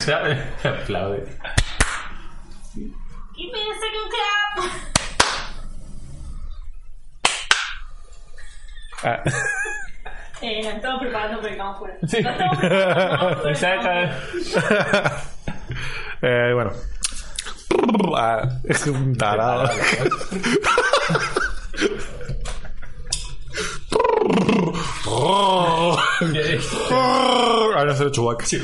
cbp.gov/careers. Aplaude. Give me a second clap. Ah, Eh, nos estamos preparando para que vamos fuera. Sí. Nos estamos preparando para que Exacto. eh, bueno. Ah, es un tarado. Ahora se lo chubaca. ¿Qué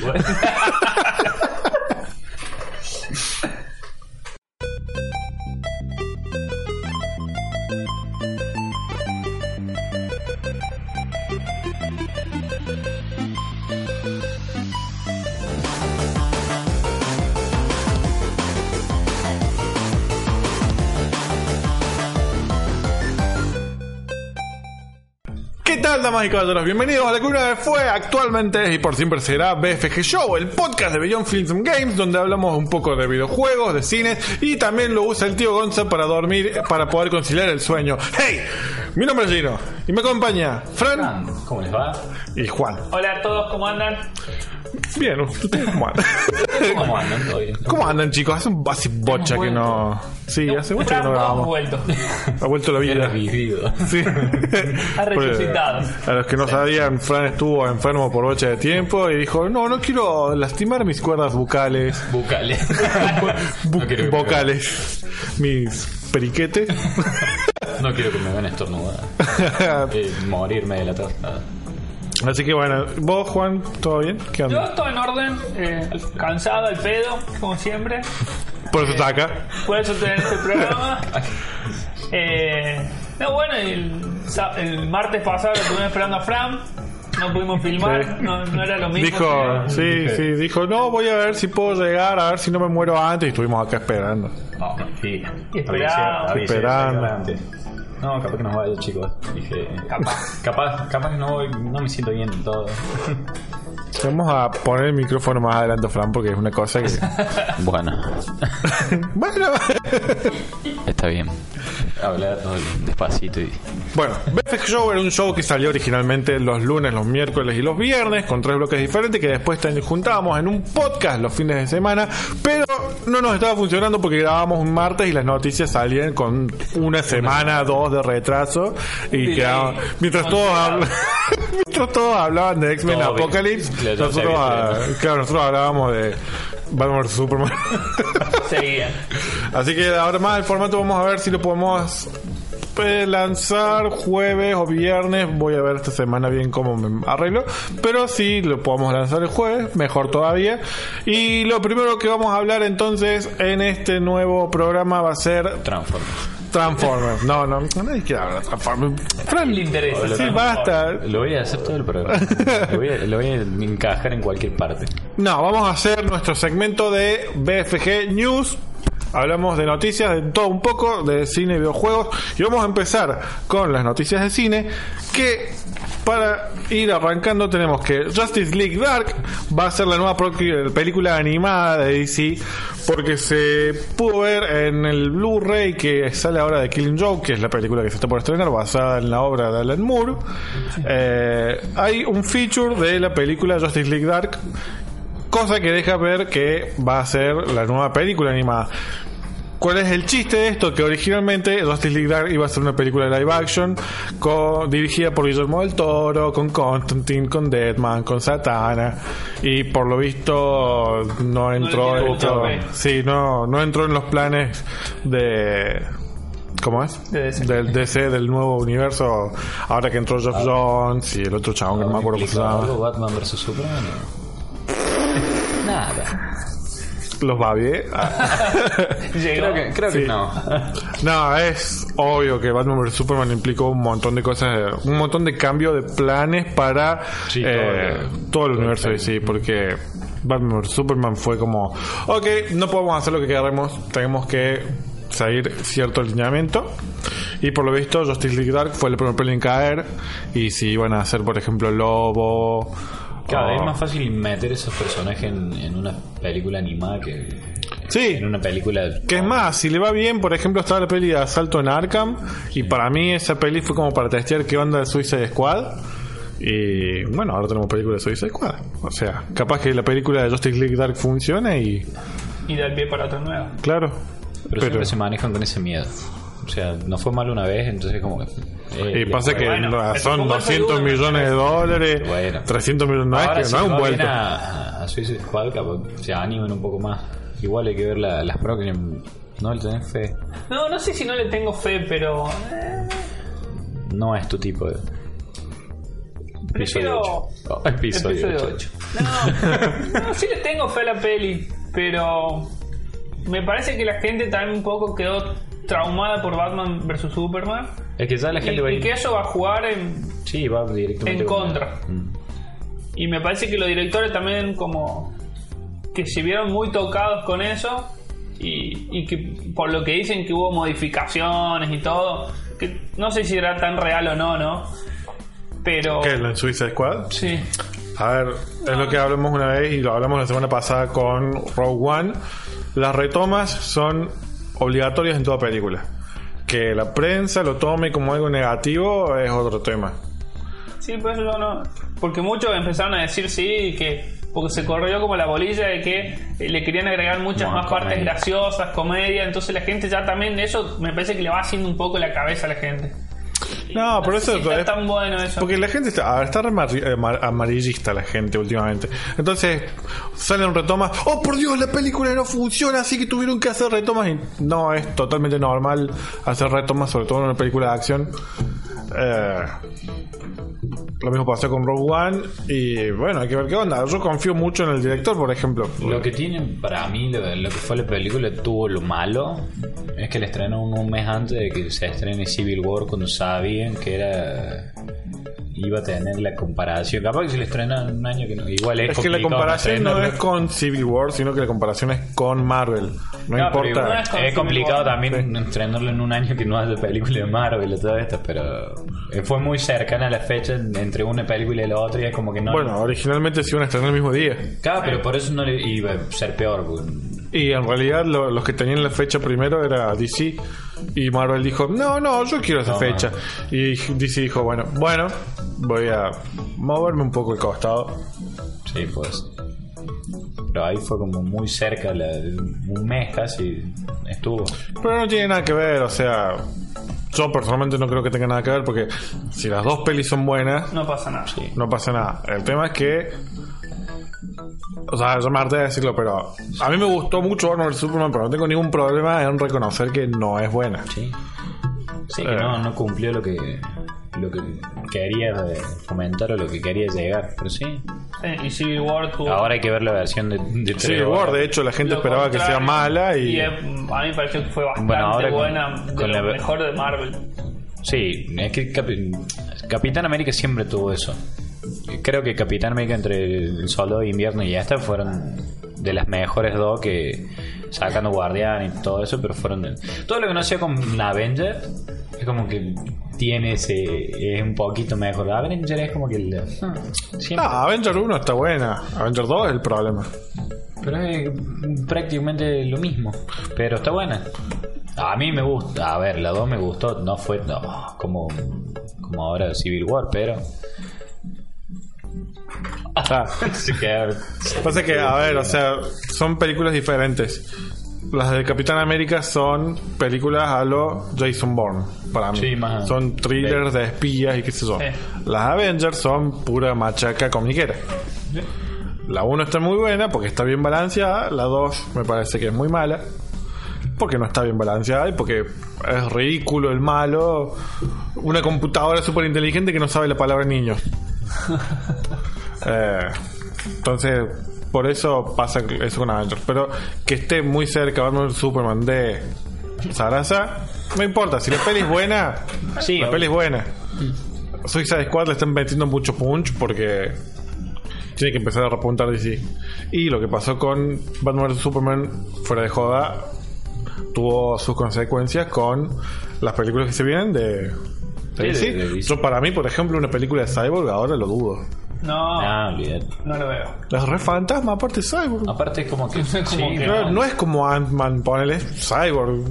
tal, damas y caballeros? Bienvenidos a la que una vez fue, actualmente es y por siempre será BFG Show, el podcast de Beyond Films and Games, donde hablamos un poco de videojuegos, de cine y también lo usa el tío Gonza para dormir, para poder conciliar el sueño. ¡Hey! Mi nombre es Gino y me acompaña Fran ¿Cómo les va? y Juan. Hola a todos, ¿cómo andan? Bien, ¿ustedes cómo andan? ¿Cómo andan? ¿Todo bien? ¿Cómo andan, chicos? Hace, un- hace bocha que no. Sí, hace bocha que no grabamos. vuelto. Ha vuelto la vida. Sí. Ha resucitado. A los que no sabían, Fran estuvo enfermo por bocha de tiempo y dijo, no, no quiero lastimar mis cuerdas bucales. Bucales. Bu- no, quiero vocales. Mis periquetes. vean- no quiero que me vean estornudar. Eh, morirme de la tos. Así que bueno, vos, Juan, ¿todo bien? ¿Qué Yo onda? estoy en orden, eh, cansado al pedo, como siempre. Por eso está acá. Por eso tener este programa. Eh, no, bueno, el, sa- el martes pasado lo estuvimos esperando a Fran. No pudimos filmar, Sí. no, no era lo mismo. Dijo, sí, sí, dijo, no, voy a ver si puedo llegar, a ver si no me muero antes. Y estuvimos acá esperando. No, avisé, Esperando. No, capaz que no vaya, chicos. Dije, capaz. Capaz, capaz que no voy, no me siento bien del todo. Vamos a poner el micrófono más adelante, Fran, porque es una cosa que... Bueno, bueno, está bien. Hablar todo despacito y. Bueno, BFX Show era un show que salió originalmente los lunes, los miércoles y los viernes, con tres bloques diferentes, que después juntábamos en un podcast los fines de semana, pero no nos estaba funcionando porque grabábamos un martes y las noticias salían con una semana, dos de retraso, y quedaban- mientras todos mientras todos hablaban de X-Men. Apocalypse, nosotros, ah, claro, nosotros hablábamos de Batman vs Superman. Seguía. Así que ahora más el formato vamos a ver si lo podemos lanzar jueves o viernes. Voy a ver esta semana bien cómo me arreglo. Pero si lo podemos lanzar el jueves, mejor todavía. Y lo primero que vamos a hablar entonces en este nuevo programa va a ser Transformers. Transformers. No, no, nadie quiere hablar de Transformers. Fran, le interesa. Sí, basta. Lo voy a hacer todo el programa. Lo voy a, lo voy a encajar en cualquier parte. No, vamos a hacer nuestro segmento de BFG News. Hablamos de noticias, de todo un poco, de cine y videojuegos. Y vamos a empezar con las noticias de cine. Que para ir arrancando tenemos que Justice League Dark va a ser la nueva pro- película animada de DC. Porque se pudo ver en el Blu-ray que sale ahora de Killing Joke, que es la película que se está por estrenar, basada en la obra de Alan Moore. Eh, hay un feature de la película Justice League Dark Cosa que deja ver que va a ser la nueva película animada. ¿Cuál es el chiste de esto? Que originalmente Justice League Dark iba a ser una película de live action co- dirigida por Guillermo del Toro, con Constantine, con Deadman, con Satana y por lo visto no entró, gustar, ¿eh? sí, no, no entró en los planes de ¿Cómo es? De DC. Del DC, del nuevo universo. Ahora que entró Jeff Jones y el otro chabón que no me acuerdo cómo se ¿Implicaba llama. Batman vs Superman? Nada. Los Babies. Llegó. Creo que, creo que Sí. no. No, es obvio que Batman vs Superman implicó un montón de cosas, un montón de cambio de planes para Sí, eh, todo el- todo el universo de DC, porque Batman vs Superman fue como, ok, no podemos hacer lo que queremos, tenemos que seguir cierto alineamiento. Y por lo visto, Justice League Dark fue el primer peli en caer. Y si iban a hacer, por ejemplo, Lobo. Claro, o- es más fácil meter esos personajes en, en una película animada que Sí. en una película. Que es más, si le va bien, por ejemplo, estaba la peli de Asalto en Arkham. Y para mí esa peli fue como para testear qué onda de Suicide Squad. Y bueno, ahora tenemos película de Suicide Squad. O sea, capaz que la película de Justice League Dark funcione y. Y da el pie para otra nueva. Claro. Pero, siempre se manejan con ese miedo. O sea, no fue mal una vez, entonces como que... eh, Y pasa que Bueno, no, son un buen 200 segundo, millones de dólares, Bueno. 300 millones, no es, Ahora que, no es un vuelto. a, a Suicide Squad, se animen un poco más. Igual hay que ver la- las próximas. No le tenés fe. No, no sé si no le tengo fe, pero. eh, No es tu tipo de. Prefiero- Episodio 8. Oh, episodio episodio 8. 8. No, no, sí le tengo fe a la peli, pero. Me parece que la gente también un poco quedó traumada por Batman vs Superman. Es que ya la Y, gente va a y que eso va a jugar en, Sí, va directamente. en con- contra. Mm. Y me parece que los directores también como que se vieron muy tocados con eso y, y que por lo que dicen que hubo modificaciones y todo, que no sé si era tan real o no, ¿no? Pero ¿Qué? ¿En Suicide Squad? sí, A ver, es lo que hablamos una vez y lo hablamos la semana pasada con Rogue One. Las retomas son obligatorias en toda película. Que la prensa lo tome como algo negativo es otro tema. sí, por eso yo no, porque muchos empezaron a decir sí que porque se corrió como la bolilla de que eh, le querían agregar muchas Bueno, más partes graciosas, comedia, entonces la gente ya también de eso me parece que le va haciendo un poco la cabeza a la gente. No, por eso es- tan bueno eso. Porque la gente está, está eh, amar- amarillista la gente últimamente. Entonces salen retomas. Oh, por Dios, la película no funciona, así que tuvieron que hacer retomas. Y no es totalmente normal hacer retomas, sobre todo en una película de acción. Eh, lo mismo pasó con Rogue One. Y bueno, hay que ver qué onda. Yo confío mucho en el director, por ejemplo. Lo que tiene para mí, lo, que fue la película, tuvo lo malo, es que la estrenó un, un mes antes de que se estrene Civil War, cuando sabían que era iba a tener la comparación. Capaz que si la estrenan un año que no. Igual es, Es que la comparación no es con Civil War, sino que la comparación es con Marvel. No, importa. igual es complicado también estrenarlo en un año que no haya película de Marvel y todo esto, pero eh, fue muy cercana la fecha entre una película y la otra y es como que no. Bueno, originalmente se iban a estrenar el mismo día. Claro, pero por eso no le iba a ser peor. porque- Y en realidad lo- los que tenían la fecha primero era DC. Y Marvel dijo, no, no, yo quiero esa No, fecha. Y DC dijo, bueno, bueno, voy a moverme un poco el costado. Sí, pues. Pero ahí fue como muy cerca, la- un mes casi estuvo. Pero no tiene nada que ver, o sea, yo personalmente no creo que tenga nada que ver porque si las dos pelis son buenas, No pasa nada. no pasa nada. El tema es que... O sea, yo me harté de decirlo, pero a mí me gustó mucho Batman vs Superman, pero no tengo ningún problema en reconocer que no es buena. Sí. Sí, que Eh. no, no cumplió lo que lo que quería comentar o lo que quería llegar. Pero sí. Sí, y Civil War tuvo Ahora hay que ver la versión de, de Sí, tres War, de hecho, la gente lo esperaba que sea mala y... eh, a mí me pareció que fue bastante Bueno, ahora con- buena, de con lo la- mejor de Marvel. Sí, es que Capi- Capitán América siempre tuvo eso. Creo que Capitán América entre el Soldado de Invierno y esta fueron de las mejores dos que sacando Guardián y todo eso, pero fueron de... todo lo que no hacía con Avenger es como que tiene ese es un poquito mejor. Avenger es como que el siempre, Ah, Avenger 1 está buena. Avenger 2 es el problema. pero es prácticamente lo mismo, pero está buena. A mí me gusta, a ver, la 2 me gustó, no fue no, como como ahora Civil War, pero Queda- pasa que, a ver, o sea, son películas diferentes. Las de Capitán América son películas a lo Jason Bourne, para mí. Sí, más- son thrillers de espías y qué sé yo. Sí. Las Avengers son pura machaca comiquera. La 1 está muy buena porque está bien balanceada. La 2 me parece que es muy mala. Porque no está bien balanceada y porque es ridículo el malo. Una computadora súper inteligente que no sabe la palabra niño. Eh, entonces, por eso pasa eso con Avengers. Pero que esté muy cerca Batman Superman de Sarasa, no importa. Si la peli es buena, Sí, la obvio. peli es buena. Suicide Squad le están metiendo mucho punch porque tiene que empezar a repuntar DC. Y lo que pasó con Batman Superman, fuera de joda, tuvo sus consecuencias con las películas que se vienen de, de Sí, DC. de- de DC. Yo, para mí, por ejemplo, una película de Cyborg ahora lo dudo. No, Ah, no lo veo. Es re fantasma, aparte de Cyborg. Aparte es como que... Como sí, que- Claro, no es como Ant-Man, ponele Cyborg.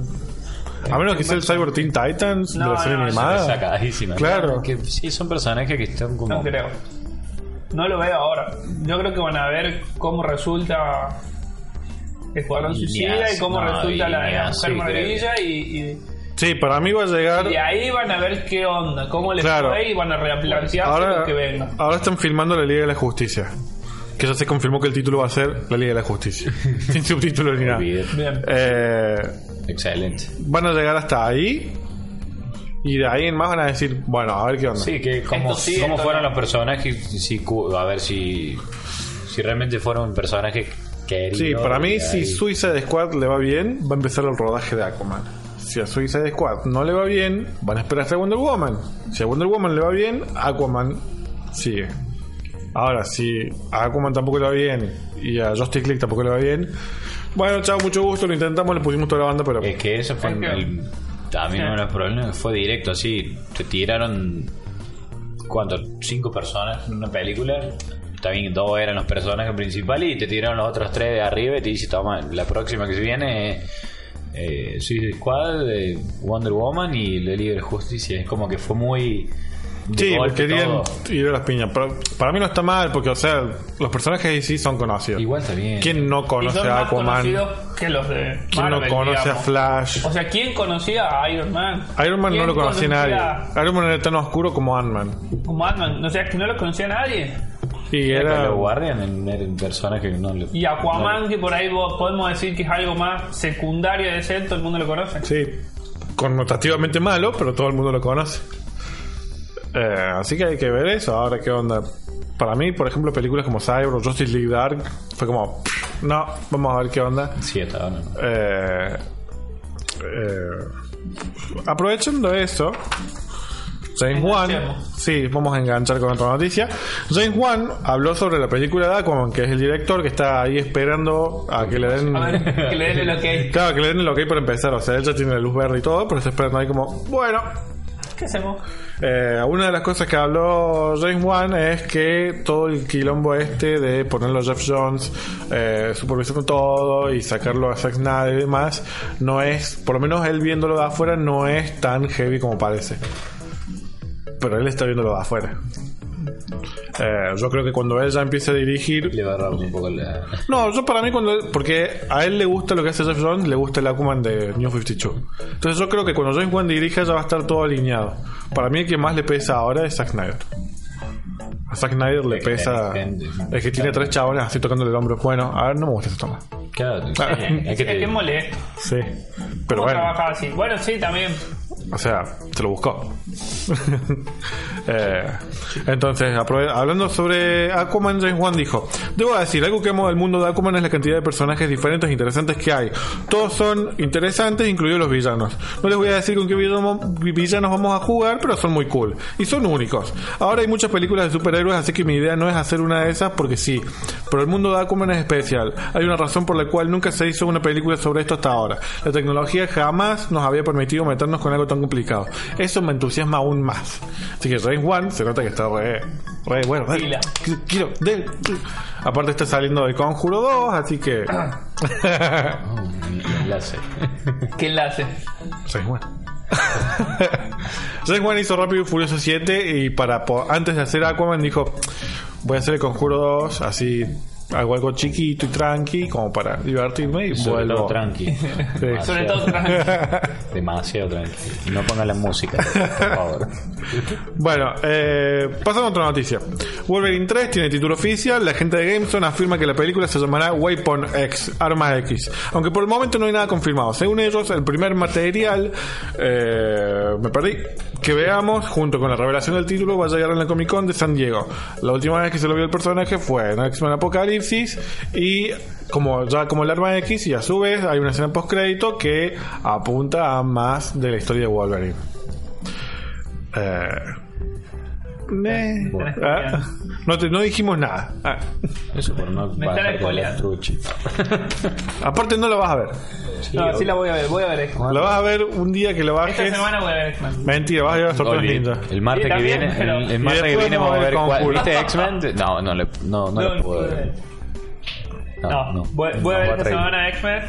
A menos que sea el Cyborg Teen Titans de No, la serie no, eso animada. sacadísima. Claro. Que sí, son personajes que están como... No creo. No lo veo ahora. Yo creo que van a ver cómo resulta Escuadrón ni Suicida y así, cómo no, resulta y la ni la así, Mujer Maravilla y, y- Sí, para mí va a llegar. y de ahí van a ver qué onda, cómo les Claro. fue y van a replantear lo que venga. ahora están filmando la Liga de la Justicia. Que ya se confirmó que el título va a ser La Liga de la Justicia. Sin subtítulos ni nada. Bien. Eh, Excelente. van a llegar hasta ahí. Y de ahí en más van a decir, bueno, a ver qué onda. Sí, que sí, cómo fueron no. los personajes, si, cu- a ver si, si realmente fueron personajes queridos. Sí, para mí, si ahí- Suicide Squad le va bien, va a empezar el rodaje de Aquaman. Si a Suicide Squad no le va bien, van a esperar hasta Wonder Woman. Si a Wonder Woman le va bien, Aquaman sigue. Ahora, si a Aquaman tampoco le va bien y a Justice League tampoco le va bien, bueno, chao, mucho gusto, lo intentamos, le pusimos toda la banda, pero. Es que eso fue el, también uno de los problemas, fue directo así. Te tiraron, ¿cuánto? Cinco personas en una película. También dos eran los personajes principales y te tiraron los otros tres de arriba y te dice, toma, la próxima que se viene es eh, Suicide Squad, eh, Wonder Woman y la la Justicia. Es como que fue muy... de Sí, querían todo. ir a las piñas. Pero para mí no está mal, porque, o sea, los personajes de sí son conocidos. Igual está bien. ¿Quién no Y conoce son a Aquaman? conocidos que los de ¿Quién no conoce a. Flash? O sea, ¿quién conocía a Iron Man? Iron Man no ¿Quién lo conocía nadie. conocía Iron Man era tan oscuro como Ant-Man. Como Ant-Man, o sea, que no lo conocía nadie. Y Era Guardian era un personaje que no le... Y Aquaman, que por ahí podemos decir que es algo más secundario de ese, todo el mundo lo conoce. Sí, connotativamente malo, pero todo el mundo lo conoce. Eh, así que hay que ver eso. Ahora, ¿qué onda? Para mí, por ejemplo, películas como Cyber o Justice League Dark fue como, no, vamos a ver qué onda. Sí, hasta ahora no. Eh, eh, aprovechando eso, James Wan, sí, vamos a enganchar con otra noticia. James Wan habló sobre la película de Aquaman, que es el director que está ahí esperando a que le den. A ver, que le den el ok. Claro, que le den el ok para empezar. O sea, él ya tiene la luz verde y todo, pero está esperando ahí como, bueno. ¿Qué hacemos? Eh, una de las cosas que habló James Wan es que todo el quilombo este de ponerlo a Jeff Jones eh, supervisando todo y sacarlo a Zack Snyder y demás, no es, por lo menos él viéndolo de afuera, no es tan heavy como parece. Pero él está viéndolo de afuera. Eh, yo creo que cuando él ya empiece a dirigir, Le va un poco la... no, yo para mí cuando porque a él le gusta lo que hace Jeff Jones, le gusta el Aquaman de New 52. Entonces yo creo que cuando James Wan dirija ya va a estar todo alineado. Para mí el que más le pesa ahora es Zack Snyder. A Zack Snyder le pesa es que tiene tres chabones así tocándole el hombro. Bueno, a ver, no me gusta esta toma. Claro, Ah, es Es que que te- molesto. Sí. Pero ¿Cómo bueno, así? Bueno, sí, también. o sea, se lo buscó. Eh, entonces, hablando sobre Aquaman, James Wan dijo: Debo decir, algo que amo del mundo de Aquaman es la cantidad de personajes diferentes e interesantes que hay. Todos son interesantes, incluidos los villanos. No les voy a decir con qué villano- villanos vamos a jugar, pero son muy cool. Y son únicos. Ahora hay muchas películas de superhéroes, así que mi idea no es hacer una de esas porque sí. Pero el mundo de Aquaman es especial. Hay una razón por la cual nunca se hizo una película sobre esto hasta ahora. La tecnología jamás nos había permitido meternos con algo tan complicado. Eso me entusiasma aún más. Así que James Wan se nota que está re, re bueno. dale, quiero, dale. Aparte está saliendo de Conjuro 2, así que... Oh, enlace. ¿Qué enlace? James Wan. James Wan hizo Rápido y Furioso 7 y para antes de hacer Aquaman dijo voy a hacer el Conjuro 2 así hago algo chiquito y tranqui como para divertirme y Sobre vuelvo todo tranqui. Sí. Sobre todo tranqui. Demasiado tranqui. No ponga la música, por favor. Bueno, eh, pasando a otra noticia. Wolverine 3 tiene título oficial. La gente de GameZone afirma que la película se llamará Weapon X, Arma X. Aunque por el momento no hay nada confirmado. Según ellos, el primer material, eh, me perdí, que veamos junto con la revelación del título va a llegar en la Comic Con de San Diego. La última vez que se lo vio el personaje fue en X-Men Apocalipsis y como ya como el Arma X y a su vez hay una escena post crédito que apunta a más de la historia de Wolverine. Eh, Tenés ah, No, te, no dijimos nada. Ah, Eso por no Me están la aparte no lo vas a ver. no, sí la voy a ver, voy a ver X-Men. Lo vas a ver un día que lo bajes. Esta semana voy a ver X-Men. Mentira, vas a a las tortugas ninja. El martes Sí, que también, viene, pero- el, el martes que viene vamos a ver ver cuál-. ¿Viste X-Men? No, no le no, no, le puedo ver. No, voy, voy a ver esta semana X-Men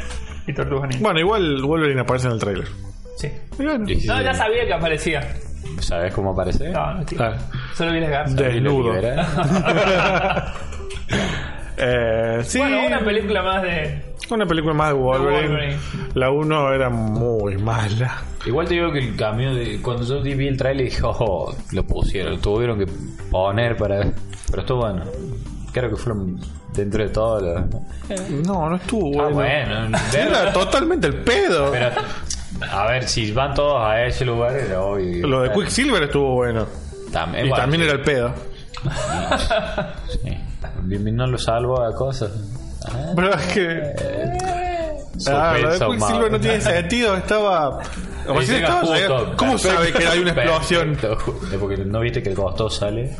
y Tortugas Ninja. Bueno, igual Wolverine aparece en el trailer. Sí. Y bueno, Sí, sí, No, sí. ya sabía que aparecía. ¿Sabes cómo aparece? No, no, tío. ah, Solo vi las garzas. desnudo. ¿Y lo? Eh, sí, Bueno, una película más de. una película más de Wolverine. Wolverine. La 1 era muy mala. Igual te digo que el cambio de. Cuando yo vi el trailer dije, oh, lo pusieron, lo tuvieron que poner para. Pero estuvo bueno. Creo que fueron dentro de todo. Lo... No, no estuvo Ah, bueno. Era totalmente el pedo. Pero, a ver, si van todos a ese lugar, era obvio. Lo de Quicksilver estuvo bueno. También, Y bueno, también era el pedo. sí. No lo salvo a cosas. Pero es que. Ah, lo de Quicksilver no tiene sentido. Estaba. Justo, llegando. ¿Cómo sabe que hay una explosión? porque no viste que el costo sale.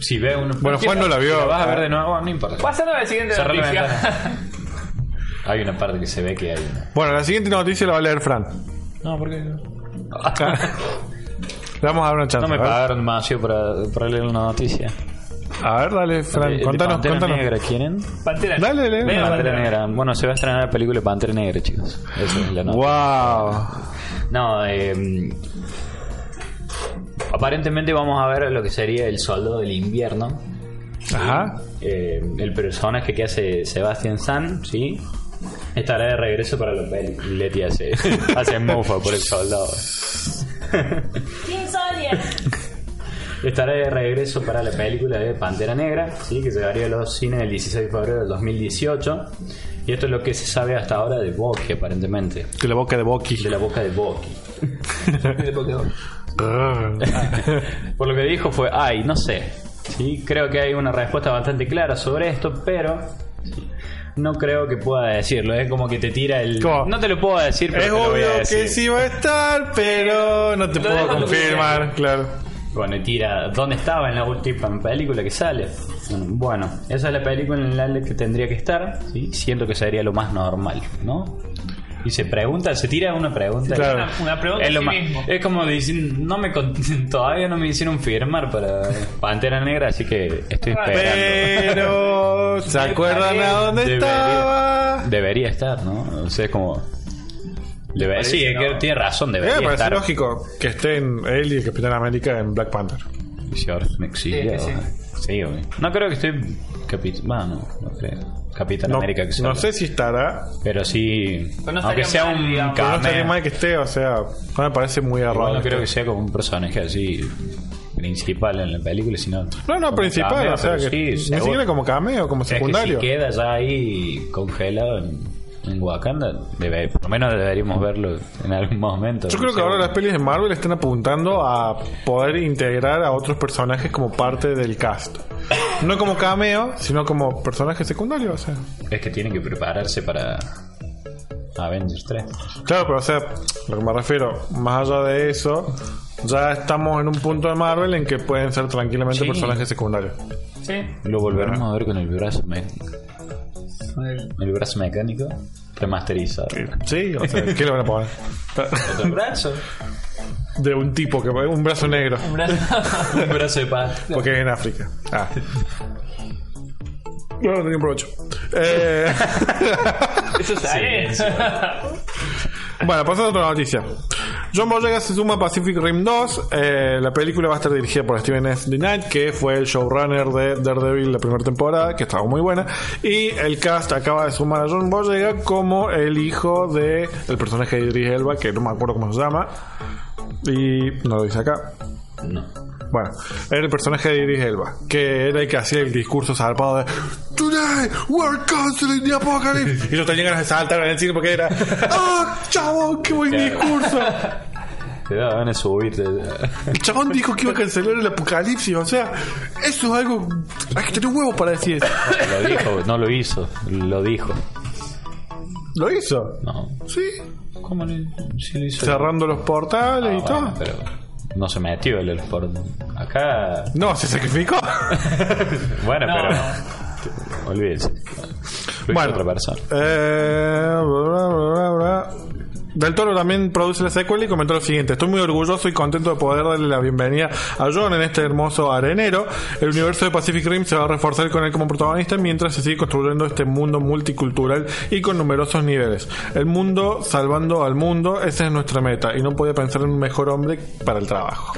Si ve un. Bueno, Juan no la vio. Si la vas a ver de nuevo, no importa. Pasando a la siguiente Cerrá la noticia. ventana. Hay una parte que se ve que hay una. Bueno, la siguiente noticia la va a leer Fran. No, porque Le vamos a dar una chance. no me a, ver. pagaron demasiado para, para leer una noticia. a ver, dale, Fran. De- de contanos, Pantera contanos. Negra, ¿quieren? Pantera. Dale, lee. Venga, Pantera Pantera. Negra. Bueno, se va a estrenar la película de Pantera Negra, chicos. Eso es la nota. Wow. No, eh, aparentemente vamos a ver lo que sería el soldo del invierno. Ajá. Eh, el personaje que hace Sebastian San, ¿sí? Estará de regreso para la peli. Leti hace, hace mofa por el soldado. Estará de regreso para la película de Pantera Negra, ¿sí? que llegaría a los cines el 16 de febrero del 2018. Y esto es lo que se sabe hasta ahora de Bucky, aparentemente. Que la boca de Bucky. De la boca de Bucky. De Pokémon. Por lo que dijo fue, ay, no sé. Sí, creo que hay una respuesta bastante clara sobre esto, pero no creo que pueda decirlo. Es como que te tira el... ¿Cómo? No te lo puedo decir, pero Es te lo voy a obvio decir. que sí va a estar, pero no te Lo puedo dejo confirmar, claro. Bueno, y tira, ¿dónde estaba en la última película que sale? Bueno, esa es la película en la que tendría que estar, ¿sí? Siento que sería lo más normal, ¿no? Y se pregunta, se tira una pregunta. Claro. Una, una pregunta Es, lo a sí más- mismo. es como dicen, no me todavía no me hicieron firmar para Pantera Negra, así que estoy esperando. Pero, ¿se acuerdan a dónde Debería- estaba? Debería estar, ¿no? O sea, es como. Debe, sí, es que tiene razón, debería me parece estar. lógico que estén él y el Capitán América en Black Panther. Sí, ahora me. Sí, Sí. No creo que esté. Capitán. Bueno, no creo. Capitán No, América que sea. no sé si estará, Pero sí. Pero no aunque sea mal, un digamos. pero no estaría cameo. mal que esté, o sea, no me parece muy errado. no creo que sea como un personaje así principal en la película, sino. No, no, principal, cameo, o sea, que sí, ni siquiera como cameo, como Es que secundario. si queda ya ahí congelado en, en Wakanda, debe- por lo menos deberíamos verlo en algún momento. Yo creo que ahora las pelis de Marvel están apuntando a poder integrar a otros personajes como parte del cast. No como cameo, sino como personajes secundarios. O sea. Es que tienen que prepararse para Avengers 3. Claro, pero o sea, lo que me refiero, más allá de eso, ya estamos en un punto de Marvel en que pueden ser tranquilamente Sí. personajes secundarios. Sí. Lo volveremos a ver con el brazo mecánico. El brazo mecánico remasterizado. Sí, o sea, ¿qué le van a poner? ¿Otro brazo? De un tipo que un brazo negro, Un brazo. Un brazo de paz. porque es en África. Ah. No, no tenía provecho. Eh, Eso sale. bueno, pasando a otra noticia. John Boyega se suma a Pacific Rim 2. Eh, la película va a estar dirigida por Steven S. D. Knight, que fue el showrunner de Daredevil la primera temporada, que estaba muy buena. Y el cast acaba de sumar a John Boyega como el hijo de el personaje de Idris Elba, que no me acuerdo cómo se llama. Y no lo dice acá. No. Bueno, era el personaje de Idris Elba, que era el que hacía el discurso zarpado de Today we're canceling the apocalypse. Y yo tenía ganas de saltar en el cine porque era ¡Ah, chavo! ¡Qué buen discurso! Te da ganas de subirte. El chabón dijo que iba a cancelar el apocalipsis, o sea, eso es algo. Hay que tener huevos para decir eso. Lo dijo, no lo hizo. Lo dijo. ¿Lo hizo? No. Sí. ¿Cómo le, lo hizo? Cerrando los portales Ah, y todo. pero no se metió el sport Acá. No, se sacrificó. Bueno, No, pero. no. Olvídense. Lo hizo bueno, otra persona. eh, bla, bla, bla, bla. Del Toro también produce la secuela y comentó lo siguiente: Estoy muy orgulloso y contento de poder darle la bienvenida a John en este hermoso arenero. El universo de Pacific Rim se va a reforzar con él como protagonista mientras se sigue construyendo este mundo multicultural y con numerosos niveles. El mundo salvando al mundo, esa es nuestra meta y no podía pensar en un mejor hombre para el trabajo.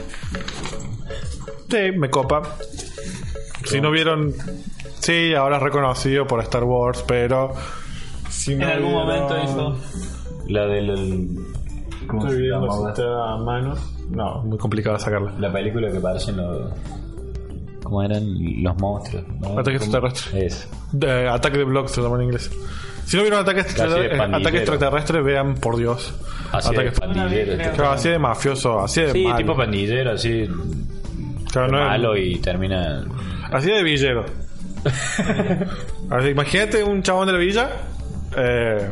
Sí, me copa. Si no vieron, sí, ahora es reconocido por Star Wars, pero si En no algún vieron- momento hizo. La del. ¿Cómo Estoy se viendo llama? si está a mano. No, muy complicado sacarla. La película que parecen los. ¿Cómo eran los monstruos? ¿no? Ataque ¿Cómo? extraterrestre. Es. De- ataque de Block se llama en inglés. Si no vieron ataque, de extraterrestre, pandillero. ataque extraterrestre, vean por Dios. Así Ataque de pandillero. Claro, así de mafioso, así de Sí, malo. tipo pandillero, así. Claro, no es- malo y termina. Así de villero. Así, imagínate un chabón de la villa, eh,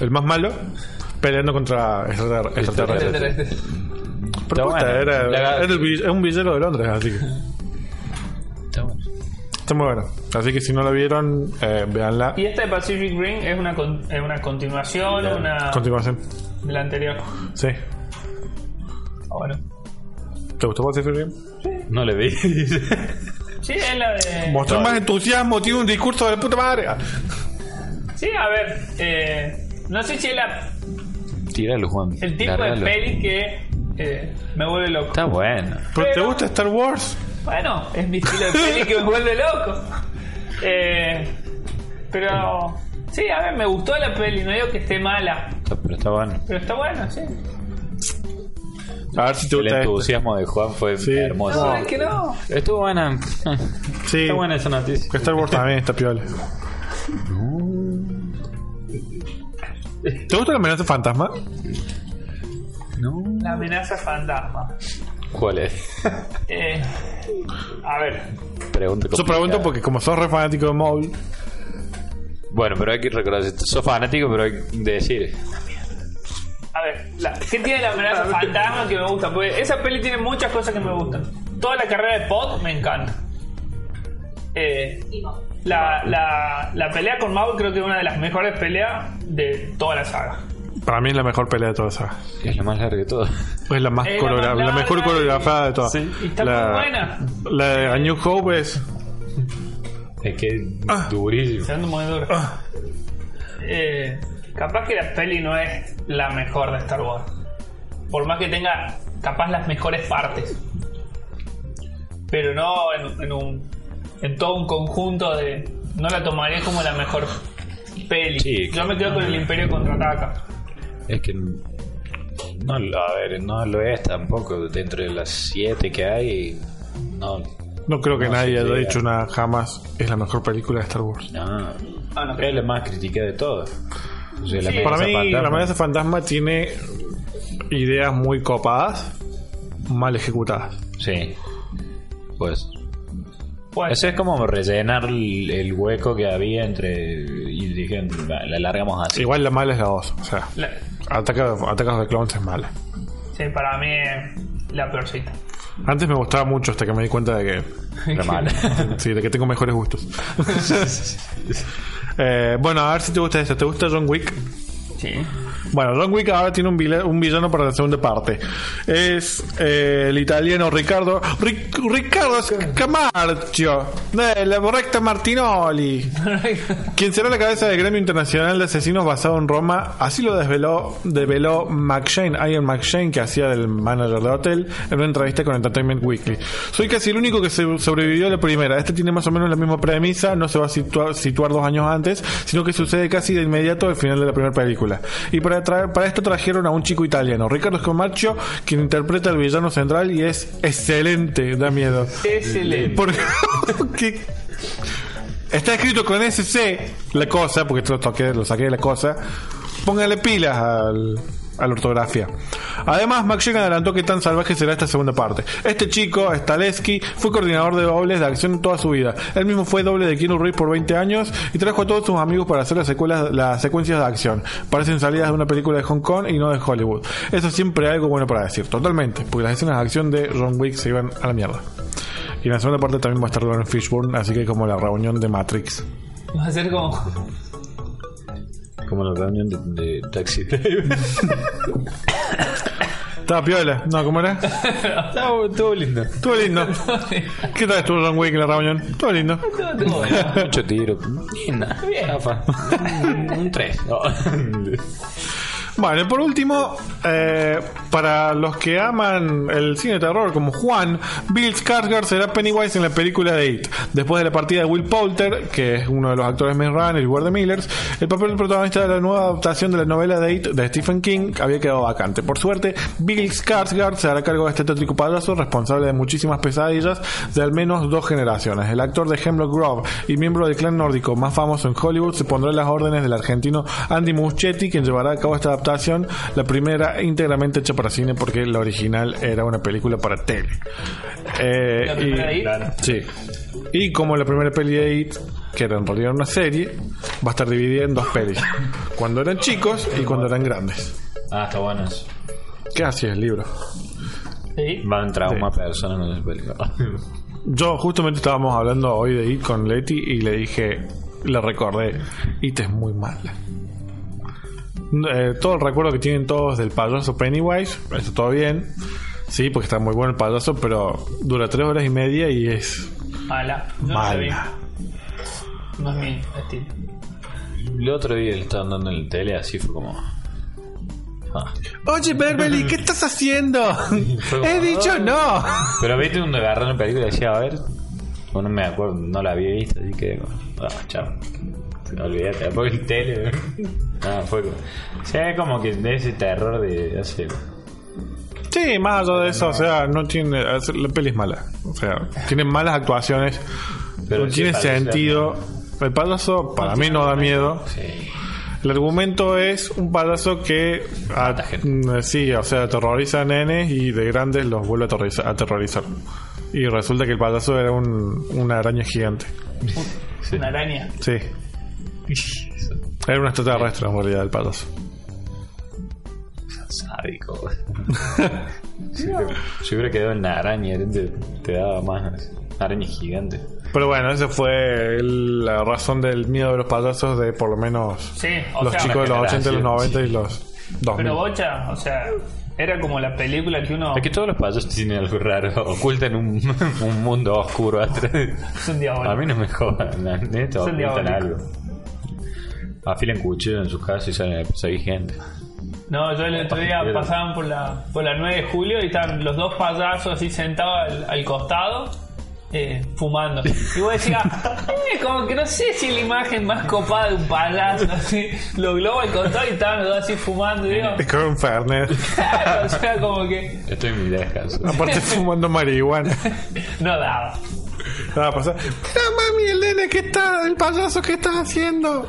el más malo, peleando contra extrater- extraterrestres. Pero Está puta, bueno. era, La- era el vill- es un villero de Londres, así que Está bueno. está muy bueno. Así que si no la vieron, eh, véanla. Y esta de Pacific Rim es una, con- es una continuación una Continuación. de la anterior. Sí. Ah, bueno. ¿Te gustó Pacific Rim? No le vi. Sí, es la de. Mostró más entusiasmo, tiene un discurso de puta madre. Sí, a ver. Eh, no sé si es la- Tíralo, Juan. el tipo Largalo. de peli que eh, me vuelve loco. Está bueno. ¿Pero te Pero- gusta Star Wars? Bueno, es mi estilo de peli que me vuelve loco. Eh, pero. Sí, a ver, me gustó la peli. No digo que esté mala. Está- Pero está bueno. Pero está buena, sí. A ver si te El gusta este. entusiasmo de Juan fue Sí. hermoso. No, es que no. Estuvo buena. Sí. Está buena esa noticia. Que Star Wars también está piola. ¿Te gusta la amenaza fantasma? No. La amenaza fantasma. ¿Cuál es? Eh, a ver. Pregunta Yo pregunto porque como sos re fanático de Maul, Bueno, pero hay que reconocer. Sos fanático, pero hay que decir. A ver, la- ¿qué tiene la amenaza fantasma que me gusta? Porque esa peli tiene muchas cosas que me gustan. Toda la carrera de Pod me encanta. Eh, la, la, la pelea con Maul creo que es una de las mejores peleas de toda la saga. para mí es la mejor pelea de todas. ¿sabes? Es la más larga de todas. Es la más Es la coreogra- más la, mejor coreografada de todas. Sí. Está la, muy buena. La de A New Hope es. Es que es Ah. durísimo. Siendo muy duro. Eh, capaz que la peli no es la mejor de Star Wars. Por más que tenga capaz las mejores partes. Pero no en, en un en todo un conjunto de no la tomaría como la mejor peli. Sí, Yo me quedo con el Imperio contraataca. Es que. No, lo- a ver, no lo es tampoco. Dentro de las siete que hay. No. No creo que No nadie haya dicho nada jamás. Es la mejor película de Star Wars. No. Ah, no. Es la más criticada de todas. O sea, la Sí. Para mí, fantasma. La amenaza fantasma tiene ideas muy copadas, mal ejecutadas. Sí. Pues. Eso es como rellenar el, el hueco que había entre. Y "Va, la largamos así. Igual la mala es la 2. O sea, la- Ataque Atacas de Clones es mala. sí, para mí es la peorcita. Antes me gustaba mucho hasta que me di cuenta de que, Era mala. sí, de que tengo mejores gustos. Eh, bueno, a ver si te gusta esta. ¿Te gusta John Wick? Sí. Bueno, John Wick ahora tiene un, un villano para la segunda parte. Es eh, el italiano Riccardo Ric- Riccardo Scamarcio de la recta Martinoli, quien será la cabeza del gremio internacional de asesinos basado en Roma. Así lo desveló, develó McShane, Ian McShane, que hacía del manager de hotel, en una entrevista con Entertainment Weekly. Soy casi el único que se- sobrevivió a la primera. Este tiene más o menos la misma premisa, no se va a situar, situar dos años antes, sino que sucede casi de inmediato al final de la primera película. Y para, traer- para esto trajeron a un chico italiano, Ricardo Scomarcio, quien interpreta al villano central y es excelente, da miedo. Excelente. Porque está escrito con SC la cosa, porque esto lo, toqué, lo saqué de la cosa. Póngale pilas al, a la ortografía. Además, McShane adelantó que tan salvaje será esta segunda parte. Este chico, Staleski, fue coordinador de dobles de acción toda su vida. Él mismo fue doble de Keanu Reeves por 20 años y trajo a todos sus amigos para hacer las secuelas, las secuencias de acción. Parecen salidas de una película de Hong Kong y no de Hollywood. Eso siempre algo bueno para decir, totalmente, porque las escenas de acción de John Wick se iban a la mierda. Y en la segunda parte también va a estar Lauren Fishburne, así que como la reunión de Matrix. Va a ser como. Como la reunión de, de Taxi Driver. Estaba piola, ¿no? ¿Cómo era? Estuvo estuvo lindo. Estuvo lindo. ¿Qué tal estuvo John Wick en la reunión? Estuvo lindo. Mucho tiro. Linda. Zafa. Un 3. Bueno, y por último, eh, para los que aman el cine de terror como Juan, Bill Skarsgård será Pennywise en la película de It. Después de la partida de Will Poulter, que es uno de los actores Maze Runner y Ward Millers, el papel del protagonista de la nueva adaptación de la novela de de Stephen King había quedado vacante. Por suerte, Bill Skarsgård se hará cargo de este tétrico responsable de muchísimas pesadillas de al menos dos generaciones. El actor de Hemlock Grove y miembro del clan nórdico más famoso en Hollywood se pondrá en las órdenes del argentino Andy Muschietti, quien llevará a cabo esta adaptación, la primera íntegramente hecha para cine porque la original era una película para tele. Eh, La primera y, de It. Sí. Y como la primera peli de It, que era en realidad una serie, va a estar dividida en dos pelis. Cuando eran chicos y cuando eran grandes. Ah, está bueno eso. ¿Qué hacía el libro? Sí. Va a entrar una persona en el película. Yo justamente estábamos hablando hoy de It con Leti y le dije, le recordé, It es muy mala. Eh, todo el recuerdo que tienen todos del payaso Pennywise, está todo bien. Sí, porque está muy bueno el payaso, pero dura tres horas y media y es Mala. No mala. No es mi estilo. El otro día le estaban dando en la tele, así fue como. Ah. Oye, Beverly, ¿qué estás haciendo? He dicho no. Pero viste donde agarró la película y decía, a ver. Bueno, no me acuerdo, no la había visto, así que. Ah, chao. Olvídate, después el tele. Ah, fue como. Sí, como que de ese terror de hace. Sí, más allá de eso, o sea, no tiene. La peli es mala. O sea, tiene malas actuaciones. Pero no tiene sentido. El payaso para mí no da miedo. Sí. El argumento es un payaso que a- mm, sí, o sea, aterroriza a nenes y de grandes los vuelve a aterroriza- a aterrorizar. Y resulta que el payaso era un, una araña gigante. sí. Una araña. Sí. Era un extraterrestre en realidad el payaso. Sádico. Si hubiera- si hubiera quedado en la araña, te, te daba más. Araña gigante. Pero bueno, esa fue el- la razón del miedo de los payasos de por lo menos Sí, los sea, chicos de los 80 y los 90 y los 2000. Pero Bocha, o sea, era como la película que uno. Es que todos los payasos tienen algo raro. Ocultan un, un mundo oscuro atrás. Es un diablo. A mí no me jodan, neta, ocultan algo. Afilan cuchillo en sus casas y salen a gente. No, yo el otro día pasaban por la, por la 9 de julio y estaban los dos payasos así sentados al, al costado. eh, fumando y vos decías eh, como que no sé si es la imagen más copada de un payaso así lo globo al costado y estaban los dos así fumando digo, Es como un Fernet. claro, o sea como que Estoy en mi descanso. Aparte fumando marihuana. no daba Nada pasa. Mira mami, el nene que está, el payaso que estás haciendo.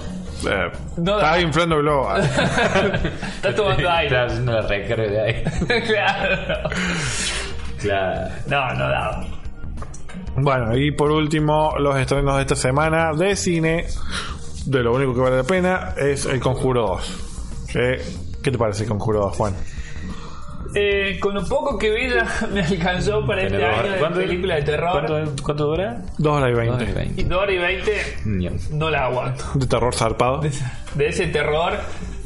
Eh, No estaba da. inflando globo. está tomando aire Estaba haciendo la recarga de aire. claro Claro. no no daba Bueno, y por último, los estrenos de esta semana de cine. De lo único que vale la pena es El Conjuro 2. ¿Qué, qué te parece El Conjuro 2, Juan? Eh, con lo poco que vi ya me alcanzó para este año de ¿Cuánto- película de terror ¿Cuánto, cuánto dura? 2 horas y Dos 20. horas y y veinte. 2 horas y 20 Ño. no la aguanto De terror zarpado. de ese terror.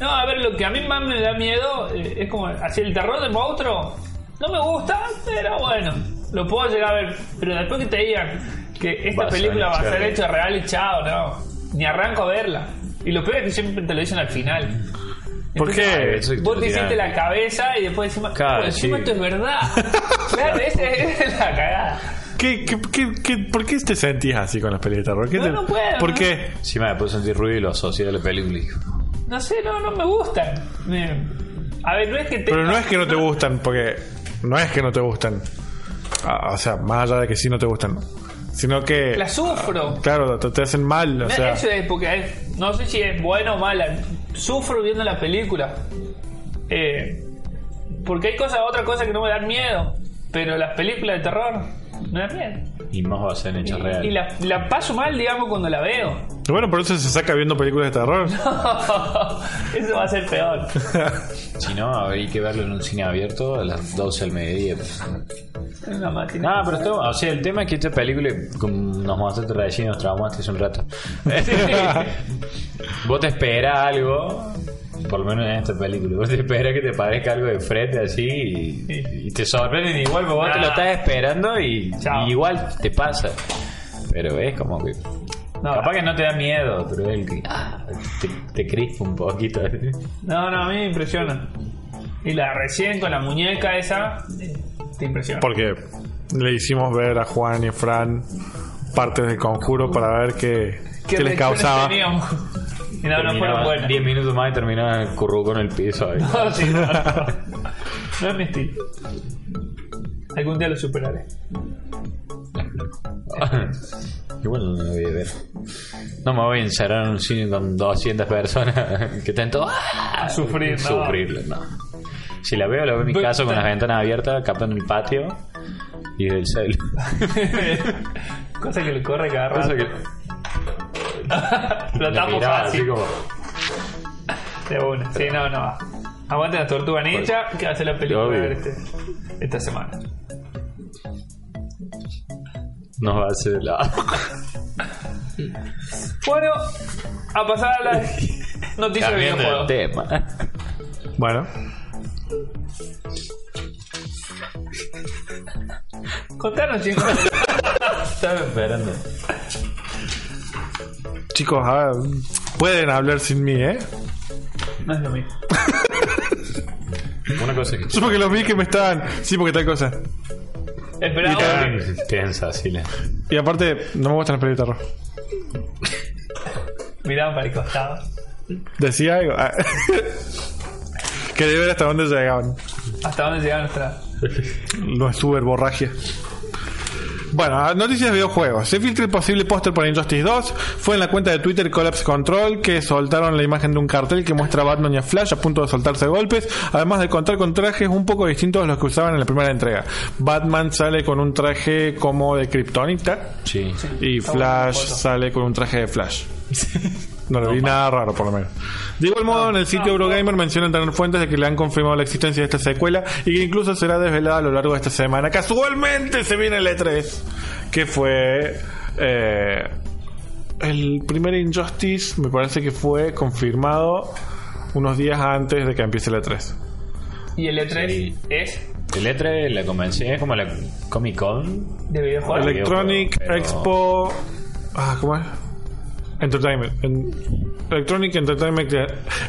No, a ver, lo que a mí más me da miedo eh, es como así el terror del monstruo. No me gusta, pero bueno, lo puedo llegar a ver. Pero después que te digan que esta Va a ser película va a hecha ser real. hecha real y chao, no. Ni arranco a verla. Y lo peor es que siempre te lo dicen al final. ¿Por qué? Eso Vos te te hiciste la cabeza y después encima, Claro, "Oh, encima sí. esto es verdad. claro, esa es la cagada. ¿Qué, qué, qué, qué- por qué te sentís así con las películas de terror? ¿Qué No, te- no puedo, ¿Por no. qué? Encima me puedo sentir ruido y lo asocié a la película. No sé, no, no me gustan. A ver, no es que te. Pero no es que no te gustan, porque no es que no te gustan. Ah, o sea, más allá de que sí no te gustan, sino que La sufro. claro, te, te hacen mal, o No, sea, Eso es porque es- no sé si es bueno o mala. Sufro viendo la película. Eh, porque hay cosas, otra cosa que no me dan miedo. Pero las películas de terror dan miedo. Y más va a ser en hechos Y reales. la, la paso mal, digamos, cuando la veo. Bueno, por eso se saca viendo películas de terror. Eso va a ser peor. Si no, habría que verlo en un cine abierto a las 12 del mediodía. pues. Es una máquina. No, pero esto, o sea, el tema es que esta película, nos mostraste recién, nos traumaste hace un rato. vos te esperas algo, por lo menos en esta película, vos te esperas que te parezca algo de frente así y, y te sorprenden igual, porque vos te lo estás esperando y, igual te pasa. Pero es como que. No. capaz que no te da miedo, pero es el que ah, te, te crispa un poquito. No, no, a mí me impresiona. Y la recién con la muñeca esa, te impresiona. Porque le hicimos ver a Juan y a Fran partes del conjuro para ver qué, qué les reacciones causaba. teníamos? Y no, no fueron buenas. 10 minutos más y terminaba el curruco en el piso. ahí. No, sí, no, no. No es mi estilo. Algún día lo superaré. Igual no lo voy a ver. No me voy a encerrar en un cine con 200 personas que estén todos ¡ah! Sufrir, no. Sufrirlo, no. Si la veo, la veo en mi Pero- casa con las ventanas abiertas, captando el patio y del cel. Cosa que le corre cada rato. Cosa que Lo tapo fácil. como. De una. Sí, no, no. Aguante la tortuga ninja que ser la película este, esta semana. No va a ser la. Bueno, a pasar a la noticia de videojuegos. tema. Bueno, Contanos, chicos. Estaba esperando. Chicos, a ver, pueden hablar sin mí, ¿eh? No es lo mismo. Una cosa que. Yo porque los vi que me estaban. Sí, porque tal cosa. Esperamos. Tensa, así la. Y aparte, no me gustan las películas de terror. Miraban para el costado. Decía algo. Ah. Quería ver hasta dónde llegaban. ¿Hasta dónde llega nuestra.? Los superborragia. Bueno, noticias de videojuegos. Se filtra el posible póster para Injustice 2. Fue en la cuenta de Twitter Collapse Control que soltaron la imagen de un cartel que muestra a Batman y a Flash a punto de soltarse golpes, además de contar con trajes un poco distintos a los que usaban en la primera entrega. Batman sale con un traje como de Kryptonita Sí. y Flash sale con un traje de Flash. No le vi nada raro, por lo menos. De igual modo, en el sitio Eurogamer mencionan tener fuentes de que le han confirmado la existencia de esta secuela y que incluso será desvelada a lo largo de esta semana. Casualmente se viene el E3, que fue eh, el primer Injustice, me parece que fue confirmado unos días antes de que empiece el E3. Y el E3 Sí. es El E3, la convención, es como la Comic Con. de videojuegos. Ele- Electronic pero- Expo. Ah, ¿cómo es? Entertainment. En- Electronic Entertainment.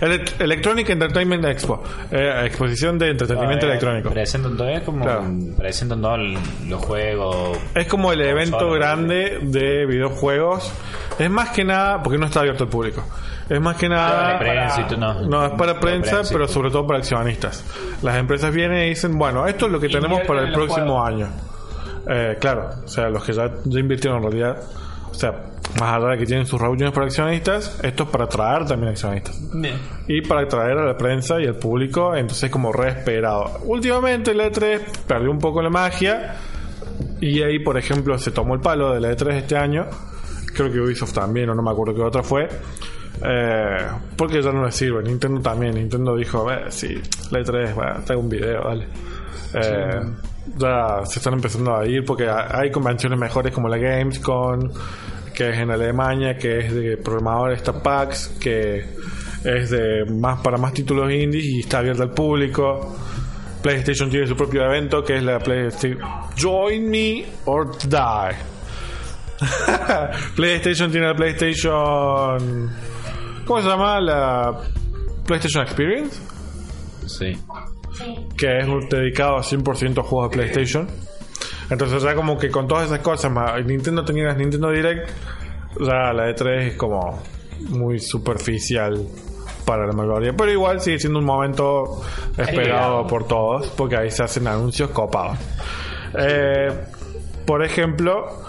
Ele- Electronic Entertainment Expo. Eh, exposición de entretenimiento Ah, eh, electrónico. Presentan todo, es como. Claro. Presentan todos los juegos. Es como el evento grande de videojuegos. Es más que nada, porque no está abierto al público. Es más que nada. Prensa y tú no. No, es para La prensa, pero sobre todo para accionistas. Las empresas vienen y dicen, bueno, esto es lo que tenemos para el próximo juegos. año. Eh, claro, o sea, los que ya, ya invirtieron en realidad, o sea, más allá de que tienen sus reuniones para accionistas, esto es para atraer también accionistas. Bien. Y para atraer a la prensa y al público, entonces como re esperado. Últimamente el E3 perdió un poco la magia. Y ahí, por ejemplo, se tomó el palo de la E3 este año. Creo que Ubisoft también, o no me acuerdo qué otra fue. Eh, porque ya no le sirve. Nintendo también. Nintendo dijo, eh, sí, la E3, bueno, traigo un video, dale. Eh, Ya se están empezando a ir porque ha- hay convenciones mejores como la Gamescom, que es en Alemania, que es de programadores, está PAX, que es de más para más títulos indies y está abierta al público. PlayStation tiene su propio evento que es la PlayStation Join Me or Die. PlayStation tiene la PlayStation ¿Cómo se llama? La PlayStation Experience, Sí. Que es dedicado a 100% a juegos de PlayStation. Entonces ya como que con todas esas cosas, más Nintendo tenía Nintendo Direct, ya la E3 es como muy superficial para la mayoría. Pero igual sigue siendo un momento esperado por todos, porque ahí se hacen anuncios copados. Eh, por ejemplo,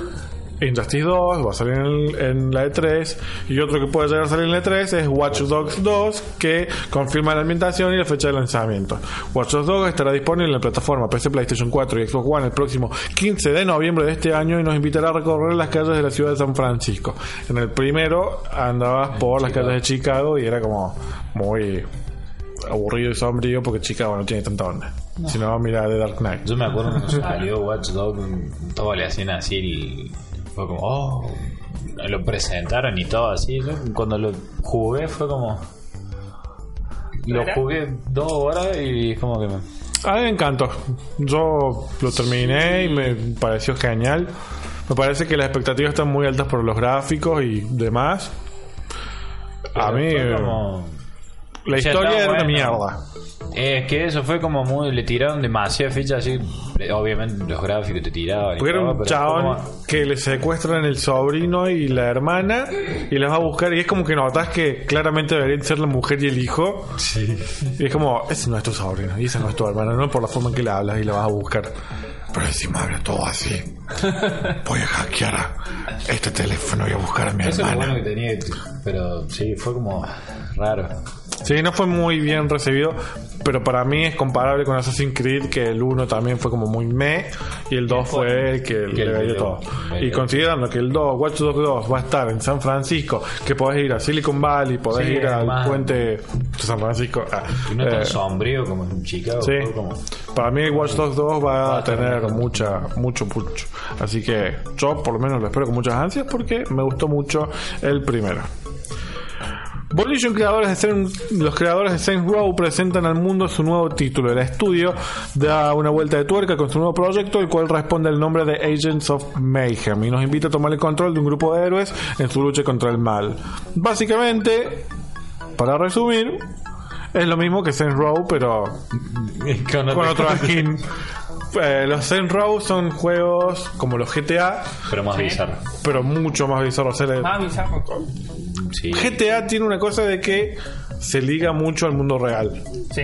Injustice 2, va a salir en, en la E3. Y otro que puede llegar a salir en la E3 es Watch Dogs 2, que confirma la ambientación y la fecha de lanzamiento. Watch Dogs 2 estará disponible en la plataforma PC, PlayStation 4 y Xbox One el próximo 15 de noviembre de este año y nos invitará a recorrer las calles de la ciudad de San Francisco. En el primero andabas por las calles de Chicago y era como muy aburrido y sombrío porque Chicago no tiene tanta onda. Si no, mira The Dark Knight. Yo me acuerdo cuando salió Watch Dogs, todo le hacían así y fue como, oh, lo presentaron y todo así. Yo cuando lo jugué fue como. Lo jugué dos horas y como que me. A mí me encantó. Yo lo terminé y me pareció genial. Me parece que las expectativas están muy altas por los gráficos y demás. A mí, Fue como- la Ya historia era una mierda. Es que eso fue como muy. Le tiraron demasiadas fichas así. eh, Obviamente los gráficos te tiraban. Porque era un pero chabón como- que le secuestran el sobrino y la hermana y las va a buscar. Y es como que notas que claramente deberían ser la mujer y el hijo. Y es como, ese no es tu sobrino y esa no es tu hermana, no por la forma en que le hablas y la vas a buscar. Pero encima habla todo así. Voy a hackear a este teléfono y a buscar a mi Eso es lo hermana. bueno que tenía. Pero sí, fue como raro. Sí, no fue muy bien recibido, pero para mí es comparable con Assassin's Creed, que el 1 también fue como muy me y el 2 fue el que le dio todo. Y considerando que el 2, Watch Dogs 2 va a estar en San Francisco, que podés ir a Silicon Valley, podés Sí, ir al puente de San Francisco. ah, Y no tan eh, sombrío como en Chicago. Sí. como. Para mí Watch Dogs 2 va, Va a tener mucha, mucho, mucho. Así que yo por lo menos lo espero con muchas ansias porque me gustó mucho el primero. Volition creadores de Saints- los creadores de Saints Row presentan al mundo su nuevo título. El estudio da una vuelta de tuerca con su nuevo proyecto, el cual responde al nombre de Agents of Mayhem y nos invita a tomar el control de un grupo de héroes en su lucha contra el mal. Básicamente, para resumir, es lo mismo que Saints Row, pero con otro skin. Eh, los Saints Row son juegos como los GTA, Pero más bizarro. pero mucho más bizarros. Más bizarro. Sí. GTA tiene una cosa de que se liga mucho al mundo real. Sí.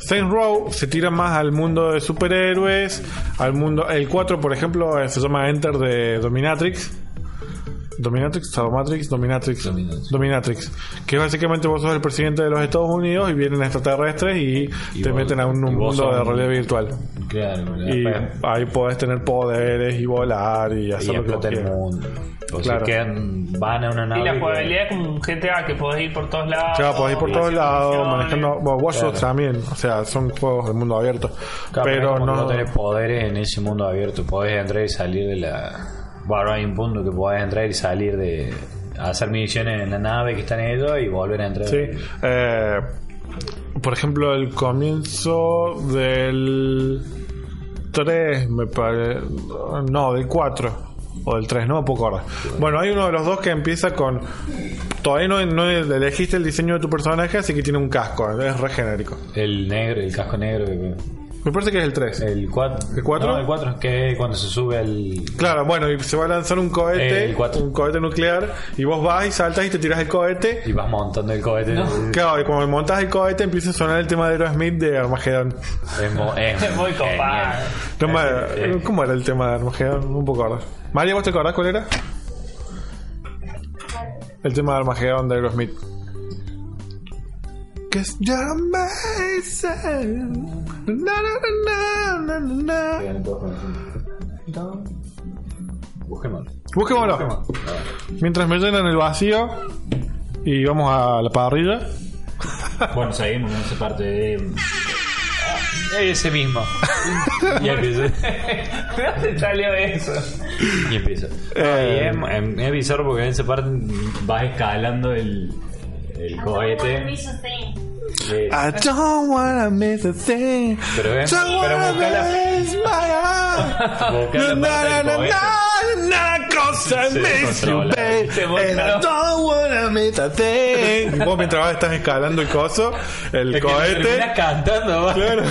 Saints Row se tira más al mundo de superhéroes, al mundo... El 4, por ejemplo, se llama Enter de Dominatrix. Dominatrix, Sadomatrix, Dominatrix, Dominatrix. Dominatrix. Que básicamente vos sos el presidente de los Estados Unidos y vienen extraterrestres y, Y te vos- meten a un, y mundo de realidad virtual. Claro, Y ahí podés tener poderes y volar y y hacer lo que el quieras. mundo. O Claro. se quedan, van a una nave. Y la jugabilidad es como un GTA que podés ir por todos lados. Claro, podés ir por todos lados, manejando. Bueno, Watch Dogs también, o sea, son juegos de mundo abierto. Claro, pero como no. tenés poderes en ese mundo abierto. Podés entrar y salir de la. Bueno, hay un punto que podés entrar y salir de. Hacer misiones en la nave que está en ellos y volver a entrar. Sí. Eh, por ejemplo, el comienzo del 3, me parece. No, del 4. O del 3, no me puedo acordar. Bueno, hay uno de los dos que empieza con. Todavía no, no elegiste el diseño de tu personaje, así que tiene un casco. Es re genérico. El negro, el casco negro. que- Me parece que es el 3. El 4. ¿El cuatro? No, el 4, que es cuando se sube al. Claro, bueno, y se va a lanzar un cohete, El un cohete nuclear, y vos vas y saltas y te tiras el cohete. Y vas montando el cohete. Claro, y cuando montas el cohete empieza a sonar el tema de Aerosmith de Armageddon. Es, mo- es Es muy copado. No Eh, ¿Cómo era el tema de Armageddon? Un poco ahora. María, ¿vos te acordás cuál era? El tema de Armageddon de Aerosmith. Cause you're amazing. Na, na, na, na, na, na. Busquémoslo. Busquémoslo. Mientras me llenan el vacío y vamos a la parrilla. Bueno, seguimos en esa parte de. Ese mismo. y empieza. ¿De dónde salió eso? Y empieza. Eh. No, y es, es bizarro porque en esa parte vas escalando el, el cohete. I don't wanna miss a thing. Pero es- Don't pero wanna buscala- miss my heart. Na, na, 'cause I Se miss you, babe. And I don't wanna miss a thing. Y vos mientras vas estás escalando el coso, el es cohete. terminas cantando, va. Claro.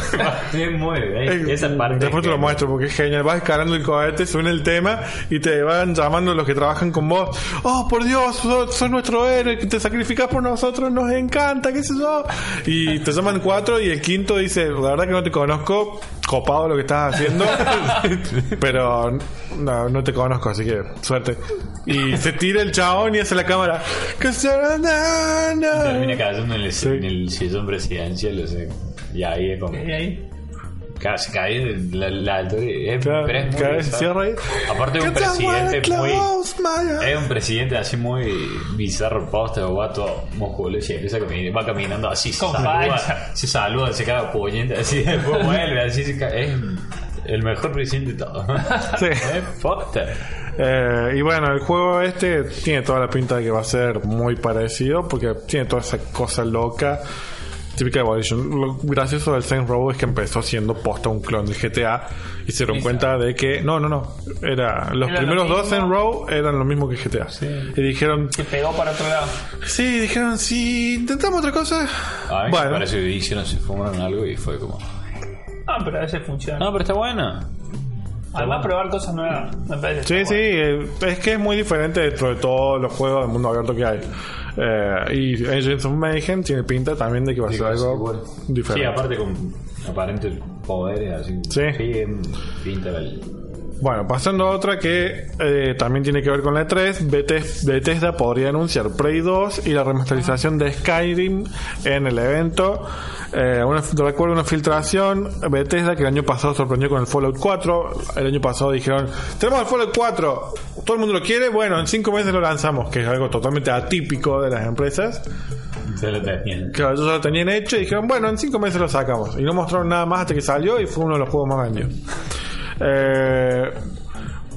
Muy bien. Eh, Esa parte. Después te lo muestro porque es genial. Vas escalando el cohete, suena el tema y te van llamando los que trabajan con vos. Oh, por Dios, sos, sos nuestro héroe, que te sacrificás por nosotros, nos encanta, qué sé yo. Y te llaman cuatro y el quinto dice, la verdad que no te conozco, copado lo que estás haciendo, pero no, no te conozco, así que Suerte. Y se tira el chabón y hace la cámara. Termina cayendo en el, Sí. en el sillón presidencial. o sea, y ahí es como. Y ahí. Casi cae de la, la altura. Es, Claro, pero es muy cada vez se bizarro. cierra ahí. Aparte, un I wanna presidente muy. Es un presidente así muy bizarro, poste o guato, musculoso y empieza a caminar, va caminando así, se saluda, se saluda, se caga pollente, así después vuelve, así se caga. Es el mejor presidente de todos. Sí. Es poste. Eh, y bueno, el juego este tiene toda la pinta de que va a ser muy parecido porque tiene toda esa cosa loca típica de Evolution. Lo gracioso del Saints Row es que empezó siendo posta un clon del GTA y se dieron Exacto. cuenta de que no, no, no, era los Era lo primeros dos. Saints Row eran lo mismo que GTA. Y dijeron, Se pegó para otro lado. sí, dijeron, si intentamos otra cosa. A mí me bueno, parece que hicieron, se fumaron algo y fue como. Ah, pero a veces funciona. No, pero está bueno. Además, probar cosas nuevas. Me parece. Sí, sí, bueno. eh, es que es muy diferente dentro de todos los juegos del mundo abierto que hay. Eh, y Agents of Mayhem tiene pinta también de que va a ser algo Sí, diferente. aparte con aparentes poderes así. Sí. em, pinta el. Bueno, pasando a otra que eh, también tiene que ver con la E3, Betes- Bethesda podría anunciar Prey 2 y la remasterización de Skyrim en el evento. Eh, una, recuerdo una filtración, Bethesda que el año pasado sorprendió con el Fallout 4, el año pasado dijeron, tenemos el Fallout 4, todo el mundo lo quiere, bueno, en cinco meses lo lanzamos, que es algo totalmente atípico de las empresas. Se lo tenían. Claro, ellos lo tenían hecho y dijeron, bueno, en cinco meses lo sacamos. Y no mostraron nada más hasta que salió y fue uno de los juegos más vendidos. Eh,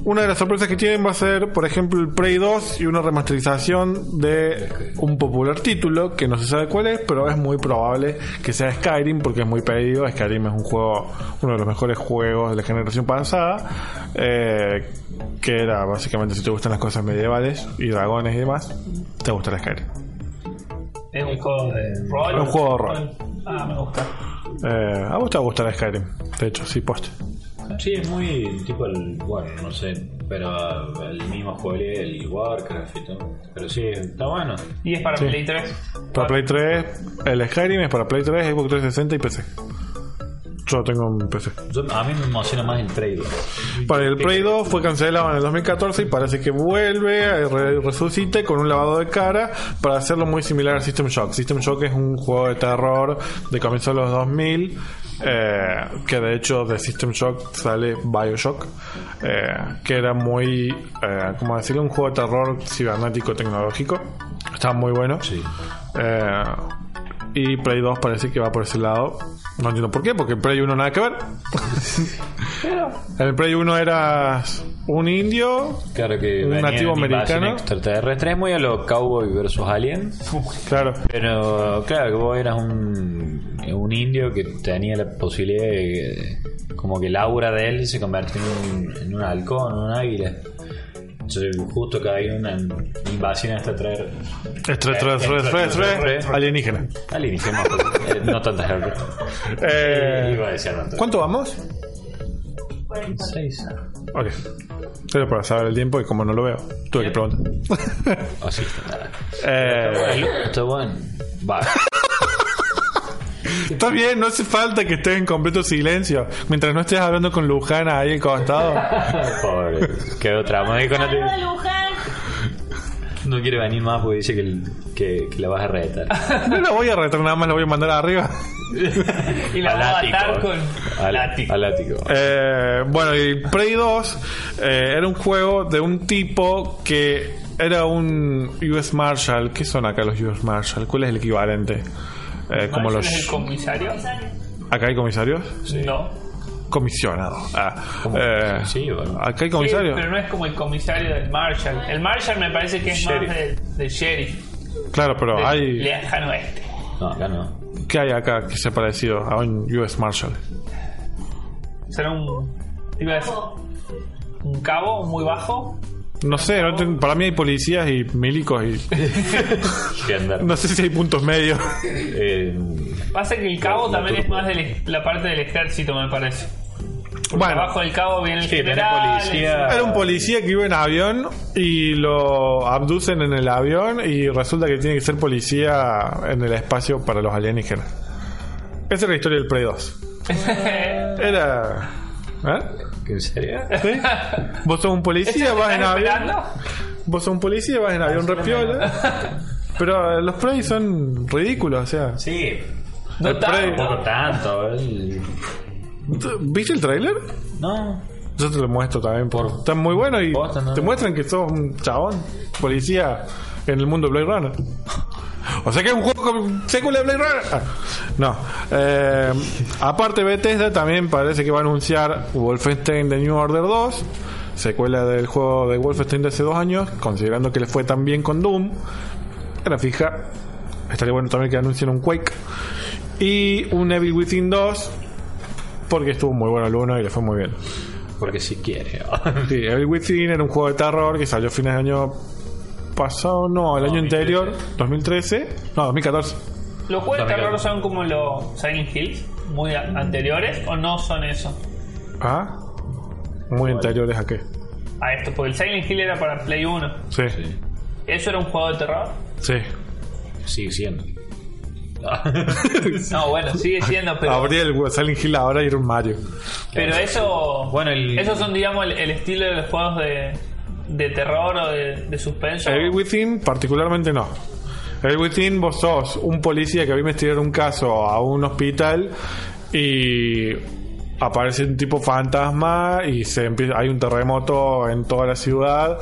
una de las sorpresas que tienen va a ser, por ejemplo, el Prey 2 y una remasterización de un popular título que no se sabe cuál es, pero es muy probable que sea Skyrim porque es muy pedido. Skyrim es un juego, uno de los mejores juegos de la generación pasada, eh, que era básicamente si te gustan las cosas medievales y dragones y demás, te gustará Skyrim. Es un juego de rol. Un juego de rol. Ah, me gusta. Eh, a vos te va a gustar Skyrim, de hecho, sí, poste. Sí, es muy tipo el. Bueno, no sé, pero el mismo juego, el Warcraft y todo. Pero sí, está bueno. Y es para Play 3. Para Play 3, el Skyrim es para Play 3, Xbox 360 y PC. Yo tengo un PC. Yo- a mí me emociona más el trailer. Para el Play 2 fue cancelado en el 2014 y parece que vuelve, re- resucite con un lavado de cara para hacerlo muy similar a System Shock. System Shock es un juego de terror de comienzo de los 2000, eh, que de hecho de System Shock sale Bioshock, eh, que era muy, eh, ¿cómo decirlo? Un juego de terror cibernético tecnológico. Estaba muy bueno. Sí. Eh, y Play 2 parece que va por ese lado. No entiendo por qué, porque en Play 1 nada que ver. en el Play 1 eras un indio, Claro que Un venía nativo en americano. extraterrestre. Es muy a lo Cowboy versus Alien. claro. Pero claro que vos eras un, un indio que tenía la posibilidad de. Como que el aura de él se convirtió en un, en un halcón, un águila. Entonces, justo que hay una invasión extraterrestre. Estre, estre, estre, estre, estre, alienígena. Alienígena, eh, no tantas gente. Eh, Iba a decir no tantas. ¿Cuánto vamos? Seis. Ok. Pero para saber el tiempo y como no lo veo, tuve que preguntar. Así está. Eh, está bueno. Va. Está bien, no hace falta que estés en completo silencio. Mientras no estés hablando con Lujana ahí al costado. Pobre. Quedó traumado y con. No quiere venir más porque dice que, que, que la vas a retar. No la voy a retar, nada más la voy a mandar arriba. Y la Al va a ático. matar con Al- látigo. al ático. Eh, bueno, y Prey 2 eh, era un juego de un tipo que era un US Marshal. ¿Qué son acá los US Marshal? ¿Cuál es el equivalente? Eh, como ¿Marshall los. el comisario? ¿Acá hay comisarios? No. Comisionado. Ah, eh, Sí, bueno. Acá hay Sí, comisarios. pero no es como el comisario del Marshall. El Marshall me parece que es Sheriff. más del, del sheriff. Claro, pero Del hay. lejano oeste. No, acá no. ¿Qué hay acá que sea parecido a un US Marshal? Será un. iba a decir, un cabo muy bajo. No sé, no para mí hay policías y milicos y. No sé si hay puntos medios. Eh, Pasa que el cabo La- la también es más de la parte del ejército, me parece. Porque Bueno. abajo del cabo viene el Sí, general. policía. Era un policía que iba en avión y lo abducen en el avión y resulta que tiene que ser policía en el espacio para los alienígenas. Esa es la historia del Prey 2. Era... ¿Eh? ¿En serio? ¿Sí? Vos sos un policía, vas en ¿Estás avión. esperando? Vos sos un policía, vas en avión repiola. Pero eh, los Prey son ridículos, o sea. Sí. No El tanto. Tanto. el- ¿Viste el tráiler? No. Yo te lo muestro también. Por... Están muy buenos y Posta, no. te muestran que sos un chabón, policía en el mundo de Blade Runner. O sea que es un juego con secuela de Blade Runner. Ah, no. Eh, aparte, Bethesda también parece que va a anunciar Wolfenstein The New Order 2, secuela del juego de Wolfenstein de hace dos años, considerando que le fue tan bien con Doom. Era fija. Estaría bueno también que anuncien un Quake. Y un Evil Within 2, porque estuvo muy bueno el 1 y le fue muy bien. Porque si quiere. Sí, Evil Within era un juego de terror que salió a fines de año pasado, no, el año 2013. anterior, 2013, no, 2014. ¿Los juegos de terror son como los Silent Hills? ¿Muy anteriores o no son eso? Ah, muy anteriores a qué. A esto, porque el Silent Hill era para Play 1. Sí, Sí. ¿Eso era un juego de terror? sí. Sigue siendo. No, bueno, sigue siendo, pero, Abría el Silent Hill ahora y era un Mario. pero eso. Bueno, el- Esos son, digamos, el, el estilo de los juegos de, de terror o de, de suspenso. Evil Within, particularmente no. Evil Within, vos sos un policía que va a investigar un caso a un hospital y aparece un tipo fantasma y se empieza, hay un terremoto en toda la ciudad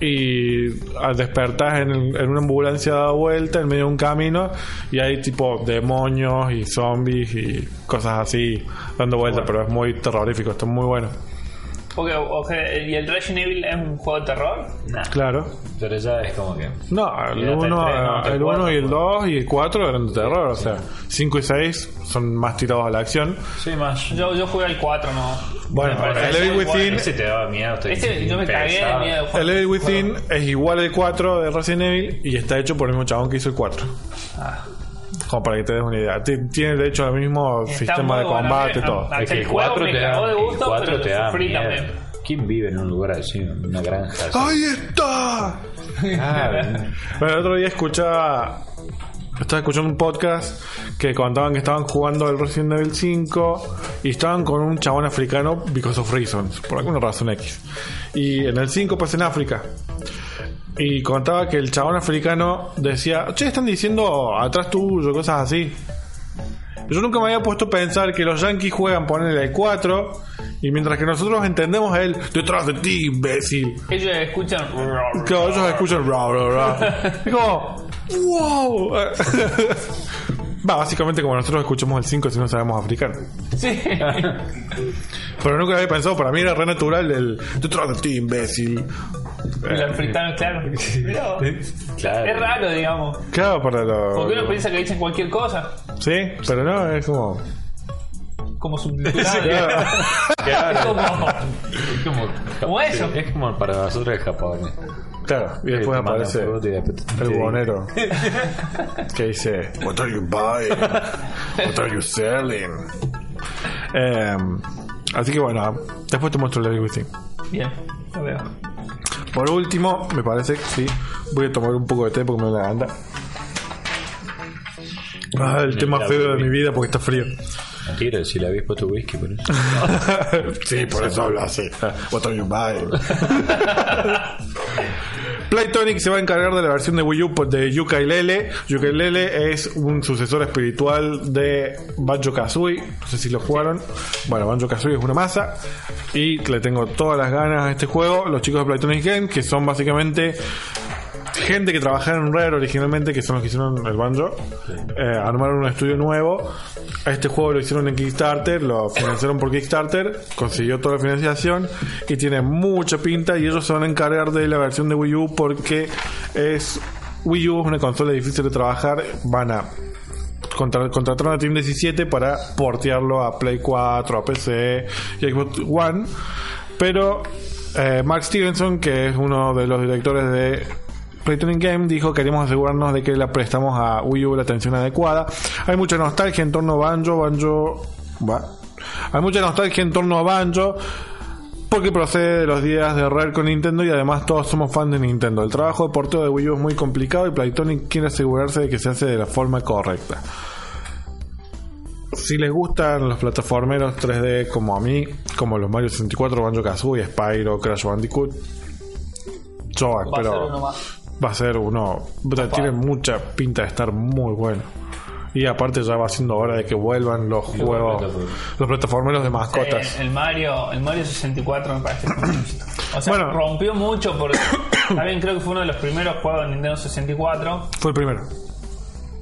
y al despertar en, en una ambulancia dada vuelta en medio de un camino y hay tipo demonios y zombies y cosas así dando vueltas, pero es muy terrorífico, está muy bueno. Porque, ok, ¿Y el Resident Evil es un juego de terror? Nah. Claro. Pero ya es como que. No, el Y hasta el 1 tres, no, hasta el el uno y el pues. 2 y el 4 eran de terror, o sea, 5 y 6 son más tirados a la acción. Sí, más. Yo, yo jugué al 4, no. Bueno, el Evil. Within- Ese te daba miedo. Ese yo me cagué de miedo. El Evil Within es igual al 4 de Resident Evil y está hecho por el mismo chabón que hizo el 4. Ah. Como para que te des una idea. Ti- Tiene de hecho el mismo Está sistema de bueno, combate eh, y todo. Es que el el juego 4 me te da, de gusto, el 4 pero te da sufrí miedo. también. ¿Quién vive en un lugar así, en una granja así? ¡Ahí está! Ah, Bueno, el otro día escuchaba. Estaba escuchando un podcast que contaban que estaban jugando el Resident Evil 5 y estaban con un chabón africano because of reasons, por alguna razón X. Y en el 5 pues en África. Y contaba que el chabón africano decía, che, están diciendo atrás tuyo, cosas así. Yo nunca me había puesto a pensar que los yankees juegan ponerle el 4 y mientras que nosotros entendemos el detrás de ti, imbécil. Ellos escuchan. Claro, ellos escuchan. Es como, wow. Va, básicamente como nosotros escuchamos el 5 si no sabemos africano. Sí. Pero nunca había pensado, para mí era re natural el detrás de ti, imbécil. Los africanos, claro. Claro. Es raro, digamos. Claro, para lo. Porque uno piensa que dicen cualquier cosa. Sí, pero no, es como. Como subcultural. Claro. Es como. Es como, Como eso. Es como para nosotros el japonés. Claro, y después aparece el buhonero que dice: What are you buying? What are you selling? Em, así que bueno, después te muestro el Evil Within. Bien, lo veo. Por último, me parece que sí. Voy a tomar un poco de té porque me da la anda. Ah, el más feo de mi vida porque está frío. Mentira, si le habéis puesto whisky por eso. sí, por eso hablo así. What are you buying? Playtonic se va a encargar de la versión de Wii U de Yooka-Laylee. Yooka-Laylee es un sucesor espiritual de Banjo-Kazooie. No sé si lo jugaron. Bueno, Banjo-Kazooie es una masa. Y le tengo todas las ganas a este juego. Los chicos de Playtonic Game, que son básicamente gente que trabajaba en Rare originalmente, que son los que hicieron el banjo, eh, armaron un estudio nuevo. A este juego lo hicieron en Kickstarter, lo financiaron por Kickstarter, consiguió toda la financiación y tiene mucha pinta. Y ellos se van a encargar de la versión de Wii U porque es Wii U es una consola difícil de trabajar. Van a contra- contrataron a Team 17 para portearlo a Play 4, a PC y Xbox One. Pero eh, Mark Stevenson, que es uno de los directores de Playtonic Game, dijo queremos asegurarnos de que le prestamos a Wii U la atención adecuada. Hay mucha nostalgia en torno a Banjo, Banjo... Hay mucha nostalgia en torno a Banjo. Porque procede de los días de Rare con Nintendo y además todos somos fans de Nintendo. El trabajo de porteo de Wii U es muy complicado y Playtonic quiere asegurarse de que se hace de la forma correcta. si les gustan los plataformeros 3D como a mí, como los Mario 64, Banjo Kazooie, Spyro, Crash Bandicoot, yo Va a ser uno. Tiene mucha pinta de estar muy bueno. Y aparte ya va siendo hora de que vuelvan los Y juegos, los plataformeros de mascotas. El Mario, el Mario 64 me parece que. O sea, Bueno. rompió mucho porque también creo que fue uno de los primeros juegos de Nintendo 64 Fue el primero.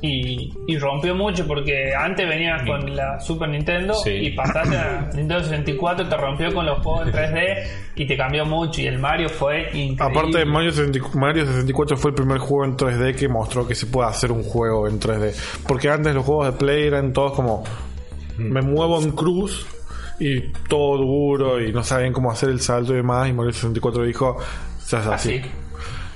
Y, y rompió mucho porque antes venías con la Super Nintendo Sí. y pasaste a Nintendo 64 te rompió con los juegos en 3D y te cambió mucho y el Mario fue increíble. Aparte, Mario 64, Mario 64 fue el primer juego en 3D que mostró que se puede hacer un juego en 3D. Porque antes los juegos de Play eran todos como. Me muevo en cruz y todo duro y no sabían cómo hacer el salto y demás. Y Mario 64 dijo: Se hace así. Así.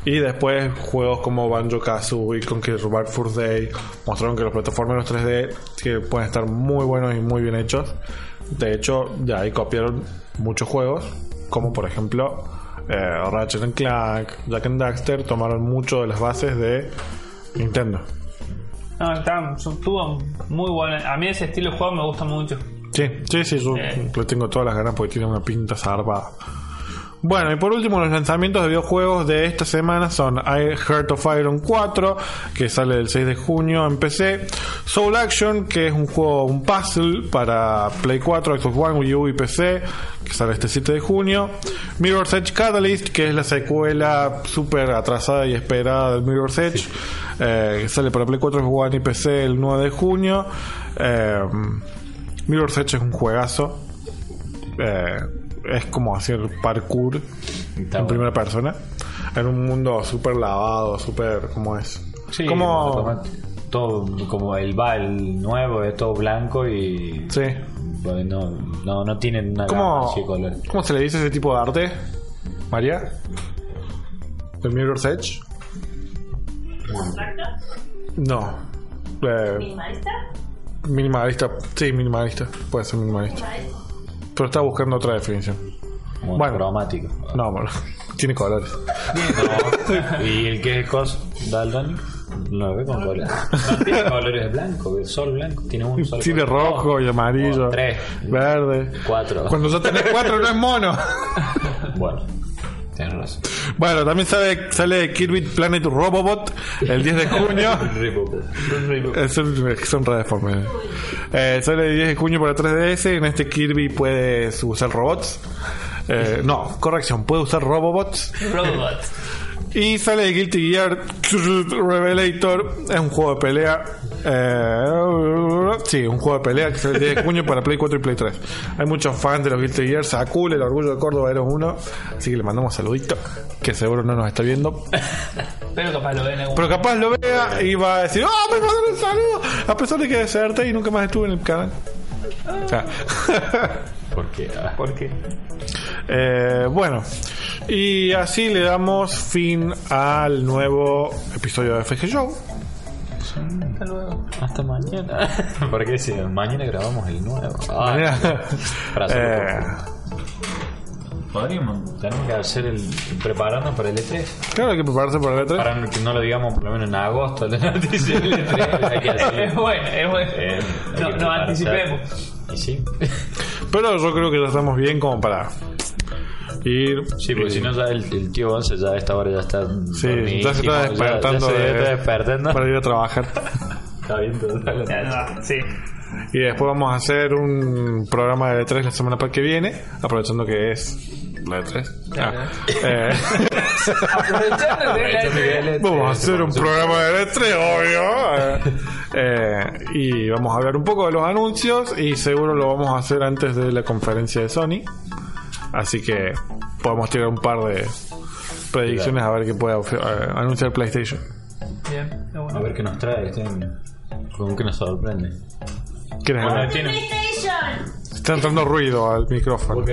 Y después juegos como Banjo Kazooie, Conquer Bad Fur Day mostraron que los plataformeros 3D que pueden estar muy buenos y muy bien hechos. De hecho, de ahí copiaron muchos juegos, como por ejemplo eh, Ratchet and Clank, Jack and Daxter, tomaron mucho de las bases de Nintendo. No, está, estuvo muy bueno. A mí ese estilo de juego me gusta mucho. Sí, sí, sí, yo Eh. le tengo todas las ganas porque tiene una pinta zarpada. Bueno, y por último, los lanzamientos de videojuegos de esta semana son I Heart of Iron 4, que sale el 6 de junio en PC, Soul Action, que es un juego, un puzzle para Play 4, Xbox One, Wii U y PC, que sale este 7 de junio, Mirror's Edge Catalyst, que es la secuela súper atrasada y esperada del Mirror's Edge, eh, que sale para Play 4, Xbox One y PC el 9 de junio. Eh, Mirror's Edge es un juegazo. Eh, es como hacer parkour en primera persona. En un mundo súper lavado, súper. ¿Cómo es? Sí, como. todo como el va el nuevo es todo blanco y Sí. bueno, no, no, no tiene una gama ¿Cómo, así de colores. ¿Cómo se le dice ese tipo de arte? ¿María? ¿El Mirror's Edge? ¿Abstracto? No. Eh, ¿Minimalista? minimalista. Sí, minimalista. Puede ser minimalista. Minimalista. Pero está buscando otra definición. Como Bueno. cromático. No, bueno. Tiene colores. No. y el que es cos Dalton no lo ve con colores. No tiene colores de blanco, es solo blanco. Tiene un solo Tiene color. rojo y amarillo. Oh, tres. Verde. Cuatro. Cuando ya tenés cuatro no es mono. Bueno, tienes razón. Bueno, también sale, sale Kirby Planet Robobot el 10 de junio. Son, son re deformes. Eh, sale el 10 de junio para 3DS. En este Kirby puedes usar robots. Eh, no, corrección, puede usar Robobots. Robot. Y sale Guilty Gear Revelator. Es un juego de pelea. Eh, sí, un juego de pelea que sale el 10 de junio para Play 4 y Play 3. Hay muchos fans de los Guilty Gear. Sakul, el orgullo de Córdoba, eres uno. Así que le mandamos saludito. Que seguro no nos está viendo. Pero capaz lo algún Pero capaz lo vea y va a decir, ¡Oh, me mandaron un saludo! A pesar de que deserte y nunca más estuve en el canal. O sea, Porque ah, ¿Por qué? eh, bueno, y así le damos fin al nuevo episodio de FG Show. Hasta luego. hasta mañana. Porque si mañana grabamos el nuevo. Ah, Mañana- para hacerlo Eh, Podríamos, tenemos que hacer el prepararnos para el E3. claro, hay que prepararse para el E3. Para que no lo digamos por lo menos en agosto la noticia del E3. Hay que Es hacerlo. bueno, es bueno. Eh, no, no anticipemos. Y sí. Pero yo creo que ya estamos bien como para ir. Sí, porque y- si no ya el, el tío Once ya a esta hora ya está Sí, ya se está despertando, ya se de- está despertando. para ir a trabajar. Está bien todo. Sí. Y después vamos a hacer un programa de E3 la semana que viene, aprovechando que es la E3. Ah, eh, Aprovechando que la- vamos a hacer un programa de E3, obvio. Eh, eh, y vamos a hablar un poco de los anuncios y seguro lo vamos a hacer antes de la conferencia de Sony. Así que podemos tirar un par de predicciones a ver qué puede anunciar PlayStation. Bien, es A bueno. ver qué nos trae este año. Con que nos sorprende. ¿Quién es Bueno, PlayStation. Está entrando ruido al micrófono. Ok,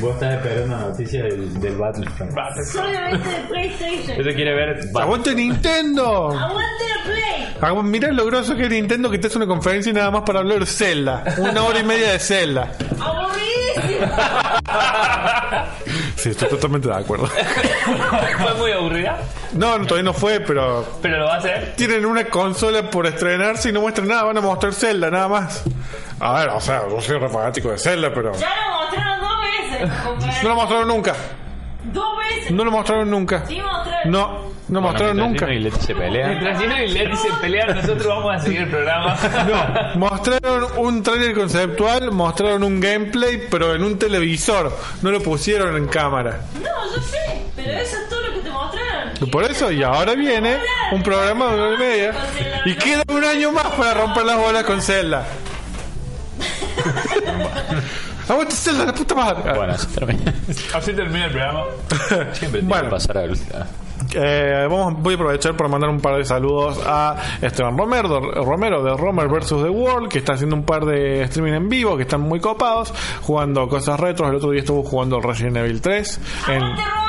vos estás esperando la noticia del, del Battlefront. Solamente de PlayStation. Ese quiere ver ¡Aguante Nintendo! Aguante la Play. Mirá lo groso que es Nintendo que te hace una conferencia nada más para hablar de Zelda. Una hora y media de Zelda. Aburridísimo. Sí, estoy totalmente de acuerdo. Fue muy aburrida, No, no, todavía no fue, pero pero lo va a hacer. tienen una consola por estrenarse y no muestran nada, van a mostrar Zelda, nada más. A ver, o sea, yo soy re fanático de Zelda, pero Ya lo mostraron dos veces. compadre. no lo mostraron nunca. Dos veces. No lo mostraron nunca. Sí mostraron. No, no mostraron Bueno, nunca. mientras Gino y Leti se pelean. Mientras Gino y Leti se pelean, nosotros vamos a seguir el programa. No, mostraron un trailer conceptual, mostraron un gameplay, pero en un televisor. No lo pusieron en cámara. No, yo sé. Pero eso es todo lo que te mostraron. Y Por eso, y ahora viene un programa de una hora y media. Y queda un año más para romper las bolas con Zelda. Aguante Zelda, la puta madre. Bueno, así termina. Así termina el programa. Siempre tiene Bueno. que pasar algo. Eh, vamos, voy a aprovechar para mandar un par de saludos a Esteban Romero, Romero de Romer vs. The World, que está haciendo un par de streaming en vivo, que están muy copados, jugando cosas retros. El otro día estuvo jugando Resident Evil 3. En.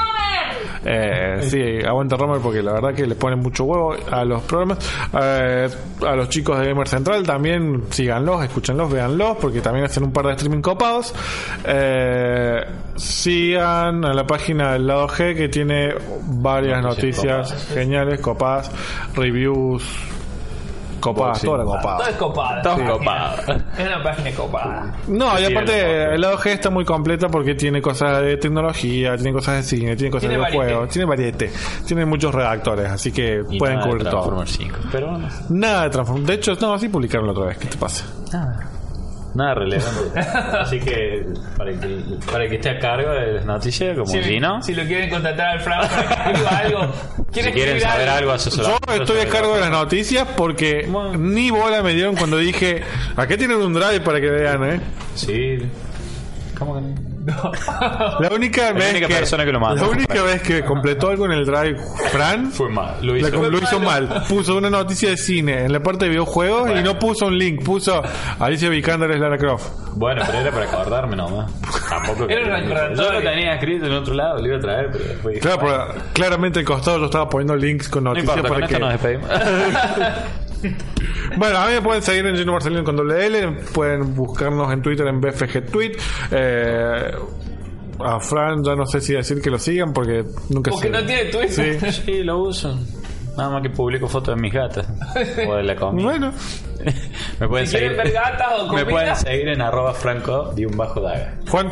Eh, sí, aguanta Romer porque la verdad que le ponen mucho huevo a los programas. Eh, a los chicos de Gamer Central también síganlos, escúchenlos, véanlos porque también hacen un par de streaming copados. Eh, sigan a la página del lado G que tiene varias Noticias noticias, geniales, copadas, reviews Unboxing. toda la Todo copada. es copada. Todo Página. copado. Es una página copada. No, y aparte el- el lado G está muy completa porque tiene cosas de tecnología, tiene cosas de cine, tiene cosas Tiene de juegos, tiene variete, tiene muchos redactores, así que Y pueden nada de cubrir todo. Transformers 5. Pero Nada de Transformers. De hecho, no, así publicaron la otra vez. ¿Qué te pasa? nada relevante. Así que para, que para que esté a cargo de las noticias, como Si, Gino, si lo quieren contratar al Fran para que escriba algo. si ¿quieren saber algo, Yo asesoramiento estoy a cargo de las noticias porque ni bola me dieron cuando dije, ¿a qué tienen un drive para que vean, eh? Sí. ¿Cómo que no? La única vez única que, persona que lo mandó. la única vez que completó algo en el drive, Fran, Fue mal. Lo hizo. com- lo hizo mal. Puso una noticia de cine en la parte de videojuegos y no puso un link. Puso Alicia Vikander es Lara Croft. Bueno, pero era para acordarme nomás. Tampoco Era. Yo lo tenía escrito en otro lado, lo iba a traer, pero después. Claro, pero claramente al costado yo estaba poniendo links con No noticias con para esto que... nos despedimos. Bueno, a mí me pueden seguir en Gino Marcelino con doble L, pueden buscarnos en Twitter en BFG Tweet. Eh, a Fran ya no sé si decir que lo sigan porque nunca Porque sé. no tiene Twitter. Sí. sí, lo uso. Nada más que publico fotos de mis gatas. O de la comida. Bueno, me pueden Si seguir. ver gatas o me pueden seguir en arroba franco de un bajo daga. Juan.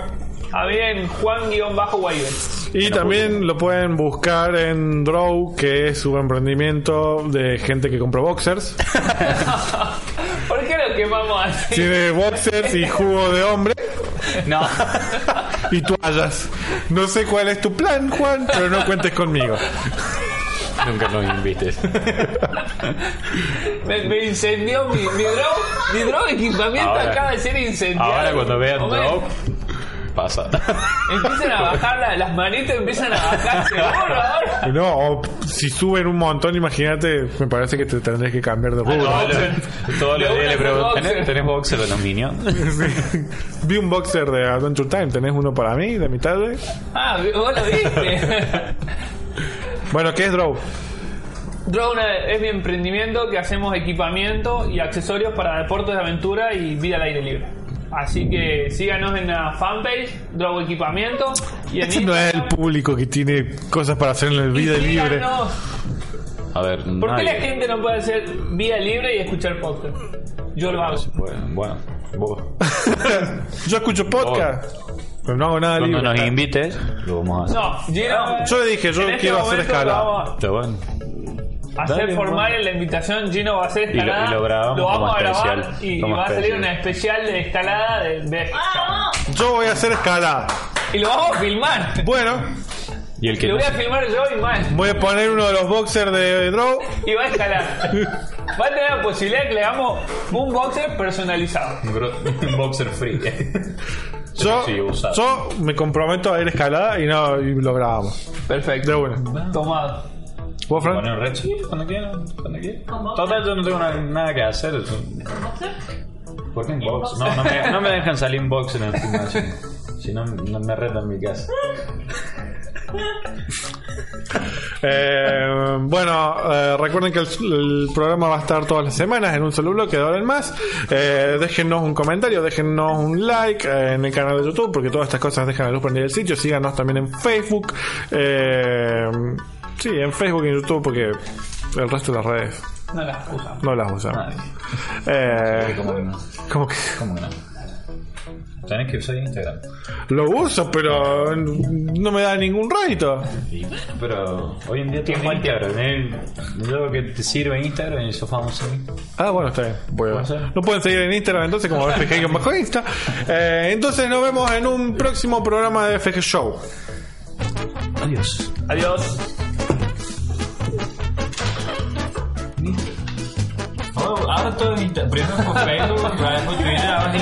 A mí en Juan-Guayo. Y también lo pueden buscar en Draw, que es su emprendimiento de gente que compra boxers. ¿Por qué lo quemamos así? Tiene boxers y jugo de hombre No. y toallas. No sé cuál es tu plan, Juan, pero no cuentes conmigo. Nunca nos invites. Me, me incendió mi, mi drone. Mi drone equipamiento Ahora- acaba de ser incendiado. Ahora cuando vean Drop, pasa. Empiezan a bajar la- las manitas, empiezan a bajar seguro. No, o si suben un montón, imagínate, me parece que te tendrás que cambiar de rubro. Los- todos los días le pregunto, boxer. ¿tenés, ¿tenés boxer de los Minions? Sí. Vi un boxer de Adventure Time. ¿Tenés uno para mí, de mi tarde? Ah, vos lo viste. Bueno, ¿qué es Draw? Drone es mi emprendimiento que hacemos equipamiento y accesorios para deportes de aventura y vida al aire libre. Así que síganos en la fanpage, Draw Equipamiento. Y en Este no es el público que tiene cosas para hacer en el vida libre. síganos. A ver, ¿Por qué la gente no puede hacer vida libre y escuchar podcast? Yo lo hago. Bueno, vos. Yo escucho podcast, pero no hago nada Cuando libre. nos invites, lo vamos a hacer. No, Gino. Yo le dije, yo en este quiero hacer escala. Pero bueno. A hacer Dale, formal bueno. en la invitación. Gino va a hacer Y lo- escalada. y lo grabamos vamos como a grabar especial, y, como va a salir una especial de escalada de, de- ¡Vamos! Yo voy a hacer escalada. Y lo vamos a filmar. Bueno, Y el que lo no voy a filmar yo y más. voy a poner uno de los boxers de Draw. Y va a escalar. Va a tener la posibilidad de que le hagamos un boxer personalizado. Un boxer free. Yo, yo me comprometo a ir a escalada y no y lo grabamos. Perfecto. De una. Tomado. ¿Vos, Fran? Poner un red sí, cuando quieran. Cuando quieran. ¿Con boxer? Total, yo no tengo na- nada que hacer. ¿Boxer? ¿Por qué en box? No, no me, no me dejan salir en box en el gimnasio. Si no, no me retan en mi casa. Eh, bueno, eh, recuerden que el, el programa va a estar todas las semanas en un solo bloque de ahora en más. Eh, déjennos un comentario, déjennos un like eh, en el canal de YouTube, porque todas estas cosas dejan a luz prendida el sitio. Síganos también en Facebook. Eh, sí, en Facebook y en YouTube, porque el resto de las redes No las usan. no las usamos. Nadie. Eh, ¿Cómo que no? como que ¿Cómo que no? Tenés que usar Instagram. lo uso, pero no me da ningún rédito. Y, pero hoy en día tengo Instagram. ¿eh? Yo que te sirve Instagram y sos famoso. Ah, bueno, está bien. Voy a-. No pueden seguir en Instagram entonces como FG bajo Insta. Eh, entonces nos vemos en un próximo programa de FG Show. Adiós. Adiós. Oh, ahora todo en Instagram. Primero por Facebook, después Twitter, ahora en